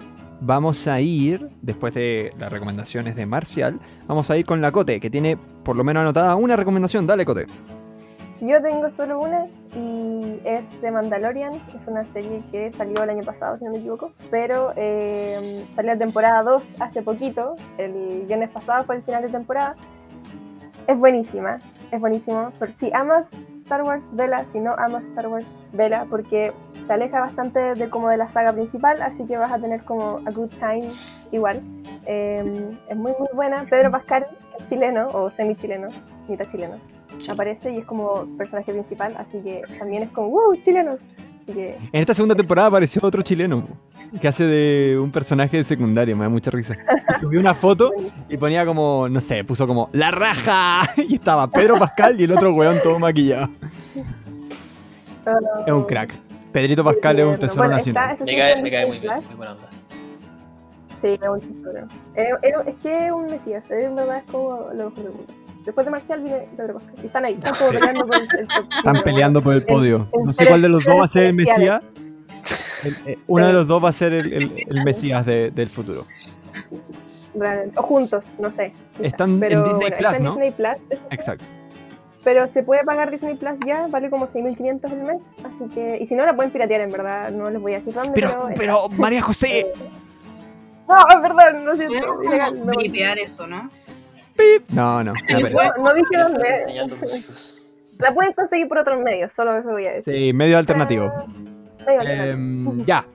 Speaker 1: vamos a ir, después de las recomendaciones de Marcial, vamos a ir con la Cote, que tiene por lo menos anotada una recomendación. Dale, Cote.
Speaker 3: Yo tengo solo una y es de Mandalorian. Es una serie que salió el año pasado, si no me equivoco. Pero eh, salió la temporada 2 hace poquito. El viernes pasado fue el final de temporada. Es buenísima, es buenísimo. Pero si amas Star Wars, vela. Si no amas Star Wars, vela. Porque se aleja bastante de como de la saga principal. Así que vas a tener como a good time igual. Eh, es muy muy buena. Pedro Pascal, es chileno o semi chileno, mitad chileno aparece y es como personaje principal, así que también es como, ¡wow! chilenos. Así que
Speaker 1: En esta segunda temporada apareció otro chileno que hace de un personaje secundario, me da mucha risa. Y Subió una foto y ponía como, no sé, puso como ¡La raja! Y estaba Pedro Pascal y el otro weón todo maquillado.
Speaker 3: oh,
Speaker 1: Es un crack. Pedrito Pascal es un tesoro
Speaker 3: Bueno,
Speaker 1: nacional.
Speaker 3: está-
Speaker 4: Me
Speaker 3: sí
Speaker 4: cae, me cae muy bien, muy buena onda.
Speaker 3: Sí, es un tesoro. Eh, eh, es que es un mesías, eh, en verdad es como lo mejor del mundo. Después de Marcial viene Pedro Pascal. Y están ahí, están como
Speaker 1: Sí.
Speaker 3: peleando por el, el top.
Speaker 1: Están peleando por el podio. No sé cuál de los dos va a ser el Mesías. El- eh, uno de los dos va a ser el, el- el Mesías de- del futuro.
Speaker 3: Realmente. O juntos, no sé. quizá.
Speaker 1: Están en
Speaker 3: Pero,
Speaker 1: Disney
Speaker 3: bueno,
Speaker 1: Plus,
Speaker 3: está en
Speaker 1: ¿no?
Speaker 3: Disney Plus,
Speaker 1: Exacto.
Speaker 3: pero se puede pagar Disney Plus ya, vale como 6.500 al mes. Así que, y si no, la pueden piratear en verdad, no les voy a decir dónde.
Speaker 1: Pero, pero, María José.
Speaker 3: No, perdón, no siento.
Speaker 2: Podemos eso, ¿no?
Speaker 1: pip. No, no. no,
Speaker 3: No, dije dónde. La pueden conseguir por otros medios, solo eso voy a decir.
Speaker 1: Sí, medio alternativo.
Speaker 3: Ah,
Speaker 1: Em, ya.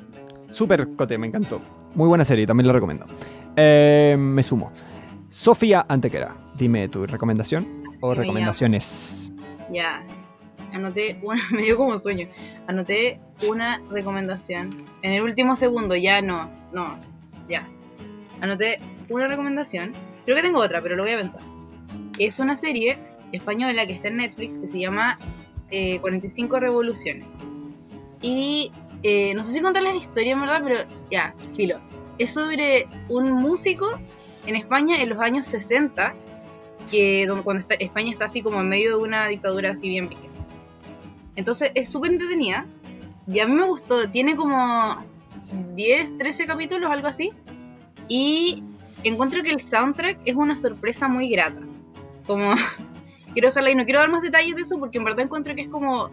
Speaker 1: Super Cote, me encantó. Muy buena serie, también la recomiendo. Em, me sumo. Sofía Antequera, dime tu recomendación o
Speaker 2: me
Speaker 1: recomendaciones.
Speaker 2: Ya. Anoté una, me dio como sueño. Anoté una recomendación. En el último segundo, ya no, no, ya. Anoté una recomendación. Creo que tengo otra, pero lo voy a pensar. Es una serie española que está en Netflix que se llama eh, 45 Revoluciones. Y eh, no sé si contarles la historia, en verdad, pero ya, filo. Es sobre un músico en España en los años 60, que cuando está- España está así como en medio de una dictadura así bien vigente. Entonces es súper entretenida y a mí me gustó. Tiene como 10, 13 capítulos, algo así. Y encuentro que el soundtrack es una sorpresa muy grata. Como, quiero dejarla y no quiero dar más detalles de eso porque en verdad encuentro que es como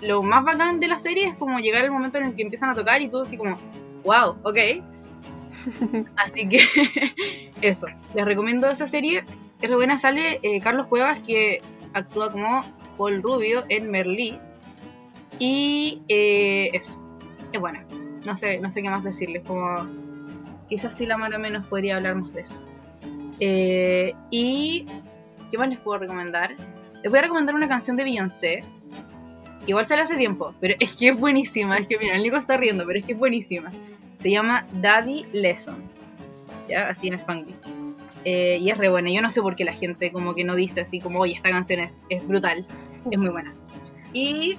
Speaker 2: lo más bacán de la serie es como llegar el momento en el que empiezan a tocar y todo así como, wow, ok. Así que eso, les recomiendo esa serie. Es re buena, sale eh, Carlos Cuevas que actúa como Paul Rubio en Merlí. Y eh, eso, es buena. No sé, no sé qué más decirles, como quizás si la mano menos podría hablar más de eso. Eh, y ¿qué más les puedo recomendar? Les voy a recomendar una canción de Beyoncé. Igual sale hace tiempo, pero es que es buenísima. Es que mira, el Nico está riendo, pero es que es buenísima. Se llama Daddy Lessons. ¿Ya? Así en Spanglish. Eh, y es re buena. Yo no sé por qué la gente como que no dice así como, oye, esta canción es, es brutal. Es muy buena. Y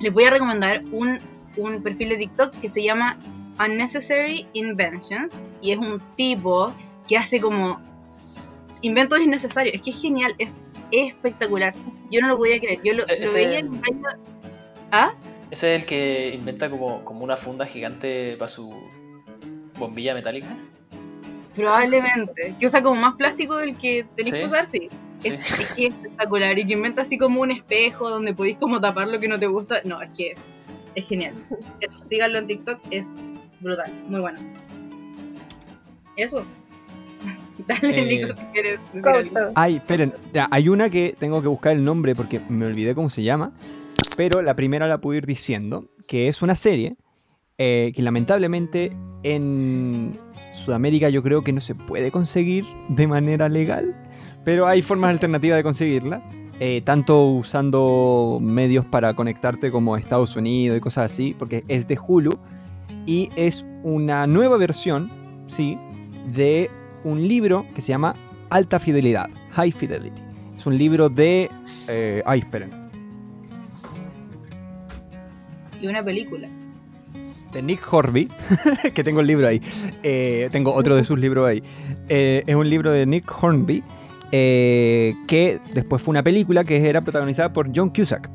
Speaker 2: les voy a recomendar un, un perfil de TikTok que se llama Unnecessary Inventions. Y es un tipo que hace como inventos innecesarios. Es que es genial, es espectacular. Yo no lo podía creer. Yo lo, lo veía en baile- ¿Ah?
Speaker 4: Ese es el que inventa como, como una funda gigante para su bombilla metálica.
Speaker 2: Probablemente. Que usa como más plástico del que tenéis
Speaker 4: Sí.
Speaker 2: que usar, sí.
Speaker 4: Sí.
Speaker 2: Es, es que es espectacular. Y que inventa así como un espejo donde podéis como tapar lo que no te gusta. No, es que es genial. Eso, síganlo en TikTok, es brutal, muy bueno. Eso. Dale,
Speaker 1: Eh,
Speaker 2: Nico, si quieres decir algo.
Speaker 1: Ay, esperen, ya, hay una que tengo que buscar el nombre porque me olvidé cómo se llama, pero la primera la puedo ir diciendo, que es una serie eh, que lamentablemente en Sudamérica yo creo que no se puede conseguir de manera legal, pero hay formas alternativas de conseguirla, eh, tanto usando medios para conectarte como Estados Unidos y cosas así, porque es de Hulu y es una nueva versión, sí, de un libro que se llama Alta Fidelidad, High Fidelity. Es un libro de... eh, ay, esperen.
Speaker 2: Y una película.
Speaker 1: De Nick Horby, que tengo el libro ahí. Eh, tengo otro de sus libros ahí. Eh, es un libro de Nick Hornby, eh, que después fue una película que era protagonizada por John Cusack.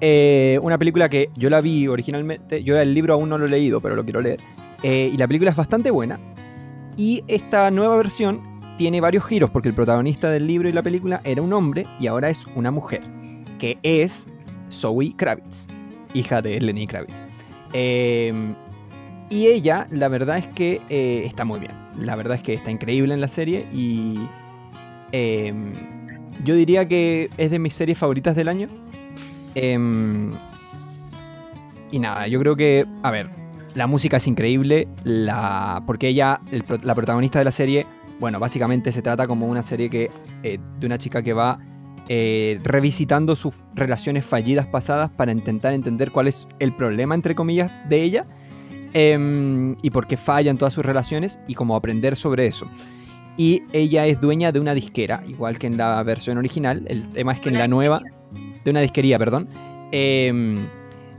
Speaker 1: Eh, una película que yo la vi originalmente, yo el libro aún no lo he leído, pero lo quiero leer. Eh, y la película es bastante buena. Y esta nueva versión tiene varios giros, porque el protagonista del libro y la película era un hombre y ahora es una mujer, que es Zoe Kravitz, hija de Lenny Kravitz. Eh, y ella, la verdad es que eh, está muy bien. La verdad es que está increíble en la serie y eh, yo diría que es de mis series favoritas del año. Em, y nada, yo creo que, a ver, la música es increíble, la, porque ella, el la protagonista de la serie, bueno, básicamente se trata como una serie que, eh, de una chica que va eh, revisitando sus relaciones fallidas pasadas para intentar entender cuál es el problema, entre comillas, de ella em, y por qué fallan todas sus relaciones y cómo aprender sobre eso. Y ella es dueña de una disquera, igual que en la versión original. El tema es que en la nueva, de una disquería, perdón. Em,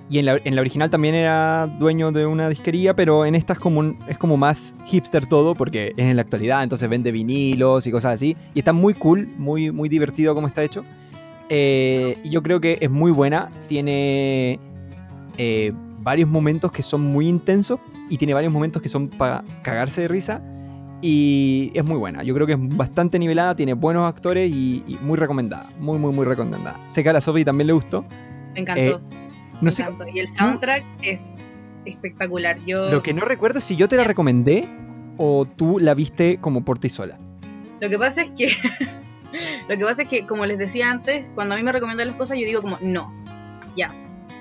Speaker 1: y en la, en la original también era dueño de una disquería, pero en esta es como, un- es como más hipster todo, porque es en la actualidad, entonces vende vinilos y cosas así. Y está muy cool, muy, muy divertido como está hecho. Eh, y yo creo que es muy buena. Tiene eh, varios momentos que son muy intensos y tiene varios momentos que son para cagarse de risa. Y es muy buena. Yo creo que es bastante nivelada, tiene buenos actores y, y muy recomendada. Muy, muy, muy recomendada. Sé que a la Sophie también le gustó.
Speaker 2: Me encantó.
Speaker 1: Eh, No sé.
Speaker 2: Y el soundtrack es espectacular. Yo
Speaker 1: lo que no recuerdo es si yo te la recomendé o tú la viste como por ti sola.
Speaker 2: Lo que pasa es que Lo que pasa es que, como les decía antes, cuando a mí me recomiendan las cosas, yo digo como, no, ya.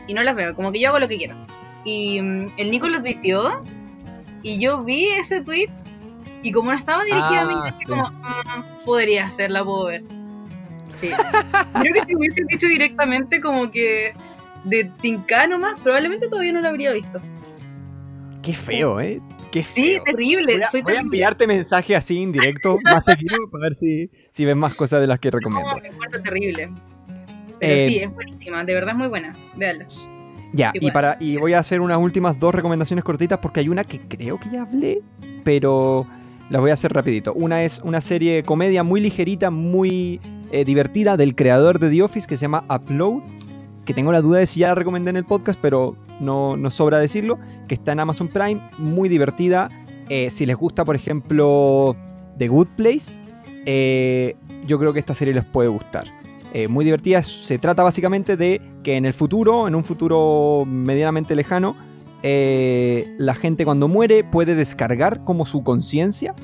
Speaker 2: Y no las veo, como que yo hago lo que quiero. Y mm, el Nico lo tuiteó, y yo vi ese tweet, y como no estaba dirigida a mí,
Speaker 1: Ah, sí.
Speaker 2: como, "Mm, podría ser, la puedo ver. Sí. Creo que si hubiese dicho directamente como que de Tinka nomás, probablemente todavía no lo habría visto.
Speaker 1: Qué feo, ¿eh? Qué feo.
Speaker 2: Sí, terrible.
Speaker 1: Voy a,
Speaker 2: soy
Speaker 1: voy a enviarte mensaje así en directo más seguido para ver si, si ves más cosas de las que recomiendo.
Speaker 2: No, me encuentro terrible. Pero
Speaker 1: Eh,
Speaker 2: sí, es buenísima, de verdad es muy buena. Véanla.
Speaker 1: Ya,
Speaker 2: Sí,
Speaker 1: y,
Speaker 2: bueno.
Speaker 1: para, y voy a hacer unas últimas dos recomendaciones cortitas porque hay una que creo que ya hablé, pero las voy a hacer rapidito. Una es una serie de comedia muy ligerita, muy eh, divertida del creador de The Office que se llama Upload, que tengo la duda de si ya la recomendé en el podcast, pero no, no sobra decirlo, que está en Amazon Prime, muy divertida. Eh, si les gusta, por ejemplo, The Good Place, eh, yo creo que esta serie les puede gustar. Eh, muy divertida, se trata básicamente de que en el futuro, en un futuro medianamente lejano, la gente cuando muere puede descargar como su conciencia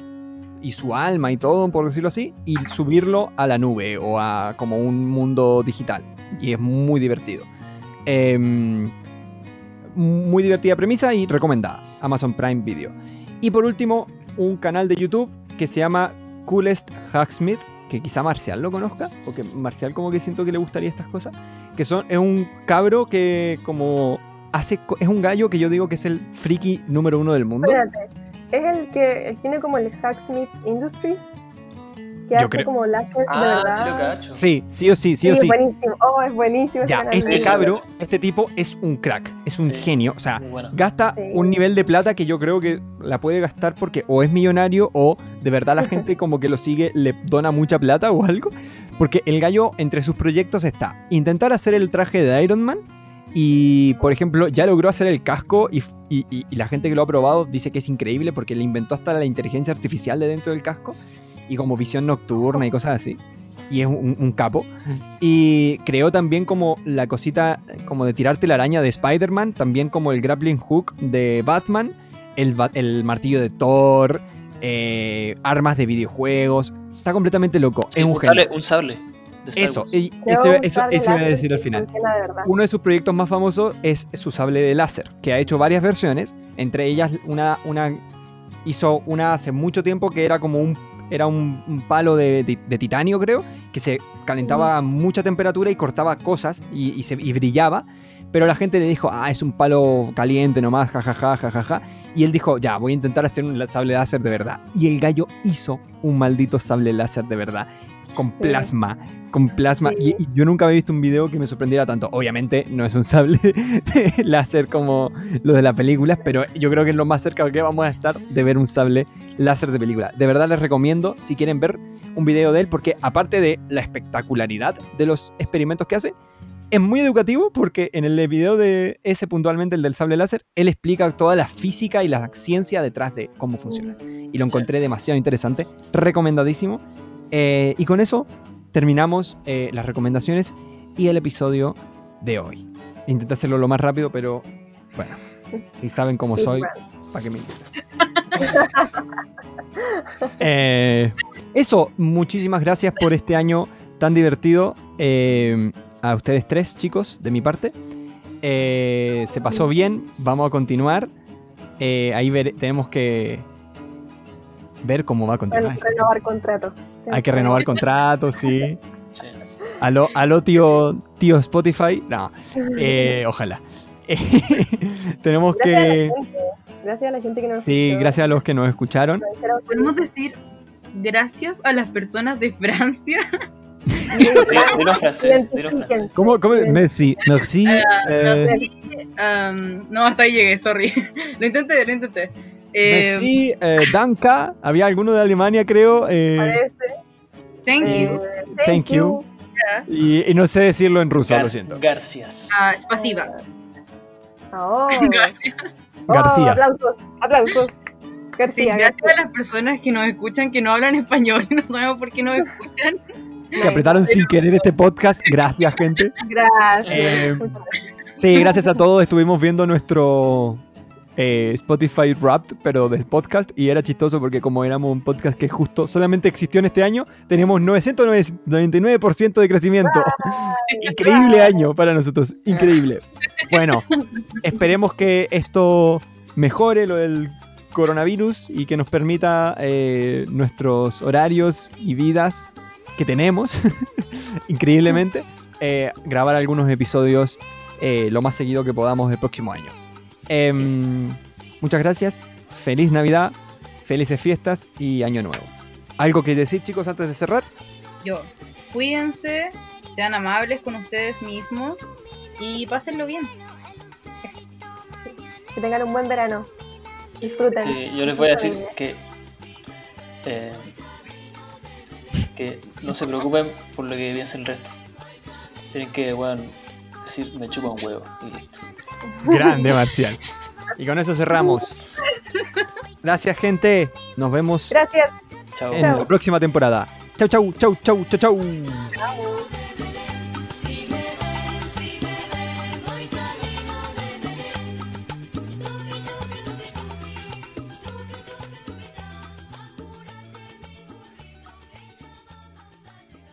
Speaker 1: y su alma y todo, por decirlo así, y subirlo a la nube o a como un mundo digital. Y es muy divertido. Em, muy divertida premisa y recomendada. Amazon Prime Video. Y por último, un canal de YouTube que se llama Coolest Hacksmith, que quizá Marcial lo conozca, porque Marcial como que siento que le gustaría estas cosas, que son, es un cabro que como hace, es un gallo que yo digo que es el friki número uno del mundo.
Speaker 3: Espérate, es el que tiene como el Hacksmith Industries, que
Speaker 1: Yo
Speaker 3: hace
Speaker 1: creo-
Speaker 3: como láser de
Speaker 4: Ah, sí lo
Speaker 3: verdad.
Speaker 4: cacho.
Speaker 1: Sí, sí o sí, sí o
Speaker 3: es
Speaker 1: sí.
Speaker 3: buenísimo. Oh, es buenísimo.
Speaker 1: Ya, este cabro, este tipo es un crack, es un
Speaker 4: Sí.
Speaker 1: genio, o sea,
Speaker 4: bueno.
Speaker 1: gasta
Speaker 3: Sí.
Speaker 1: un nivel de plata que yo creo que la puede gastar porque o es millonario o de verdad la gente como que lo sigue le dona mucha plata o algo. Porque el gallo entre sus proyectos está intentar hacer el traje de Iron Man y por ejemplo ya logró hacer el casco y, y- y- y la gente que lo ha probado dice que es increíble porque le inventó hasta la inteligencia artificial de dentro del casco y como visión nocturna y cosas así. Y es un, un capo. Y creó también como la cosita como de tirarte la araña de Spider-Man, también como el grappling hook de Batman, el, el martillo de Thor, eh, armas de videojuegos. Está completamente loco.
Speaker 4: Sí,
Speaker 1: es un
Speaker 4: un,
Speaker 1: genio.
Speaker 4: sable, un sable
Speaker 1: Eso, y eso, eso, eso iba a
Speaker 3: láser
Speaker 1: decir al final. Uno de sus proyectos más famosos es su sable de láser, que ha hecho varias versiones, entre ellas una, una hizo una hace mucho tiempo que era como un era un, un palo de, de- de titanio creo, que se calentaba a mucha temperatura y cortaba cosas y, y se, y brillaba, pero la gente le dijo, ah, es un palo caliente nomás, jajaja, jajaja, y él dijo, ya, voy a intentar hacer un sable láser de verdad, y el gallo hizo un maldito sable láser de verdad, con
Speaker 3: Sí.
Speaker 1: plasma, con plasma.
Speaker 3: Sí.
Speaker 1: Y, y yo nunca había visto un video que me sorprendiera tanto. Obviamente no es un sable láser como los de las películas, pero yo creo que es lo más cerca que vamos a estar de ver un sable láser de película. De verdad les recomiendo, si quieren ver un video de él, porque aparte de la espectacularidad de los experimentos que hace, es muy educativo porque en el video de ese puntualmente, el del sable láser, él explica toda la física y la ciencia detrás de cómo funciona. Y lo encontré demasiado interesante, recomendadísimo. Eh, y con eso terminamos eh, las recomendaciones y el episodio de hoy. Intenté hacerlo lo más rápido, pero bueno, si saben cómo soy, ¿para qué me? Eh, eso, muchísimas gracias por este año tan divertido. eh, a ustedes tres, chicos, de mi parte. Eh, se pasó bien, vamos a continuar. Ahí vere- tenemos que ver cómo va a continuar.
Speaker 3: Ren- Renovar contrato.
Speaker 1: Hay que renovar contratos, sí.
Speaker 4: Sí.
Speaker 1: Aló, aló tío, tío Spotify. No, eh, ojalá. tenemos
Speaker 3: Gracias
Speaker 1: que...
Speaker 3: Gracias a la gente que nos
Speaker 1: Sí,
Speaker 3: escuchó.
Speaker 1: gracias a los que nos escucharon.
Speaker 2: Podemos decir gracias a las personas de Francia.
Speaker 3: Identifíquense.
Speaker 1: ¿Cómo? cómo? Merci, merci.
Speaker 2: No sé. um, no, hasta ahí llegué, sorry. lo intenté, lo intenté. Eh,
Speaker 1: merci, eh, danka. Había alguno de Alemania, creo. eh,
Speaker 3: Parece.
Speaker 2: Thank
Speaker 3: Eh,
Speaker 2: you.
Speaker 1: Thank you. y, y no sé decirlo en ruso, lo siento.
Speaker 4: Garcias.
Speaker 2: Ah, es pasiva.
Speaker 3: Oh.
Speaker 2: Gracias.
Speaker 3: Oh,
Speaker 1: García.
Speaker 3: aplausos, aplausos.
Speaker 2: Sí,
Speaker 3: García,
Speaker 2: gracias
Speaker 3: García.
Speaker 2: a las personas que nos escuchan que no hablan español y no sabemos por qué nos escuchan.
Speaker 1: Que apretaron sin querer este podcast. Gracias, gente.
Speaker 3: Gracias.
Speaker 1: Eh,
Speaker 3: gracias.
Speaker 1: Sí, gracias a todos. Estuvimos viendo nuestro eh, Spotify Wrapped, pero de podcast. Y era chistoso porque como éramos un podcast que justo solamente existió en este año, tenemos 999% de crecimiento. Increíble año para nosotros. Increíble. Bueno, esperemos que esto mejore lo del coronavirus y que nos permita eh, nuestros horarios y vidas que tenemos, increíblemente, eh, grabar algunos episodios eh, lo más seguido que podamos el próximo año. Em, Muchas gracias, feliz Navidad, felices fiestas y año nuevo. ¿Algo que decir chicos antes de cerrar?
Speaker 2: Yo, cuídense, sean amables con ustedes mismos y pásenlo bien.
Speaker 3: Que tengan un buen verano. Disfruten.
Speaker 4: Sí, yo les voy a decir que, eh, que no se preocupen por lo que piensa el resto. Tienen que, bueno, decir, me chupa un huevo y listo.
Speaker 1: Grande, Marcial. Y con eso cerramos. Gracias, gente. Nos vemos
Speaker 3: Gracias.
Speaker 1: En la próxima temporada. Chau, chau, chau, chau, chau, chau.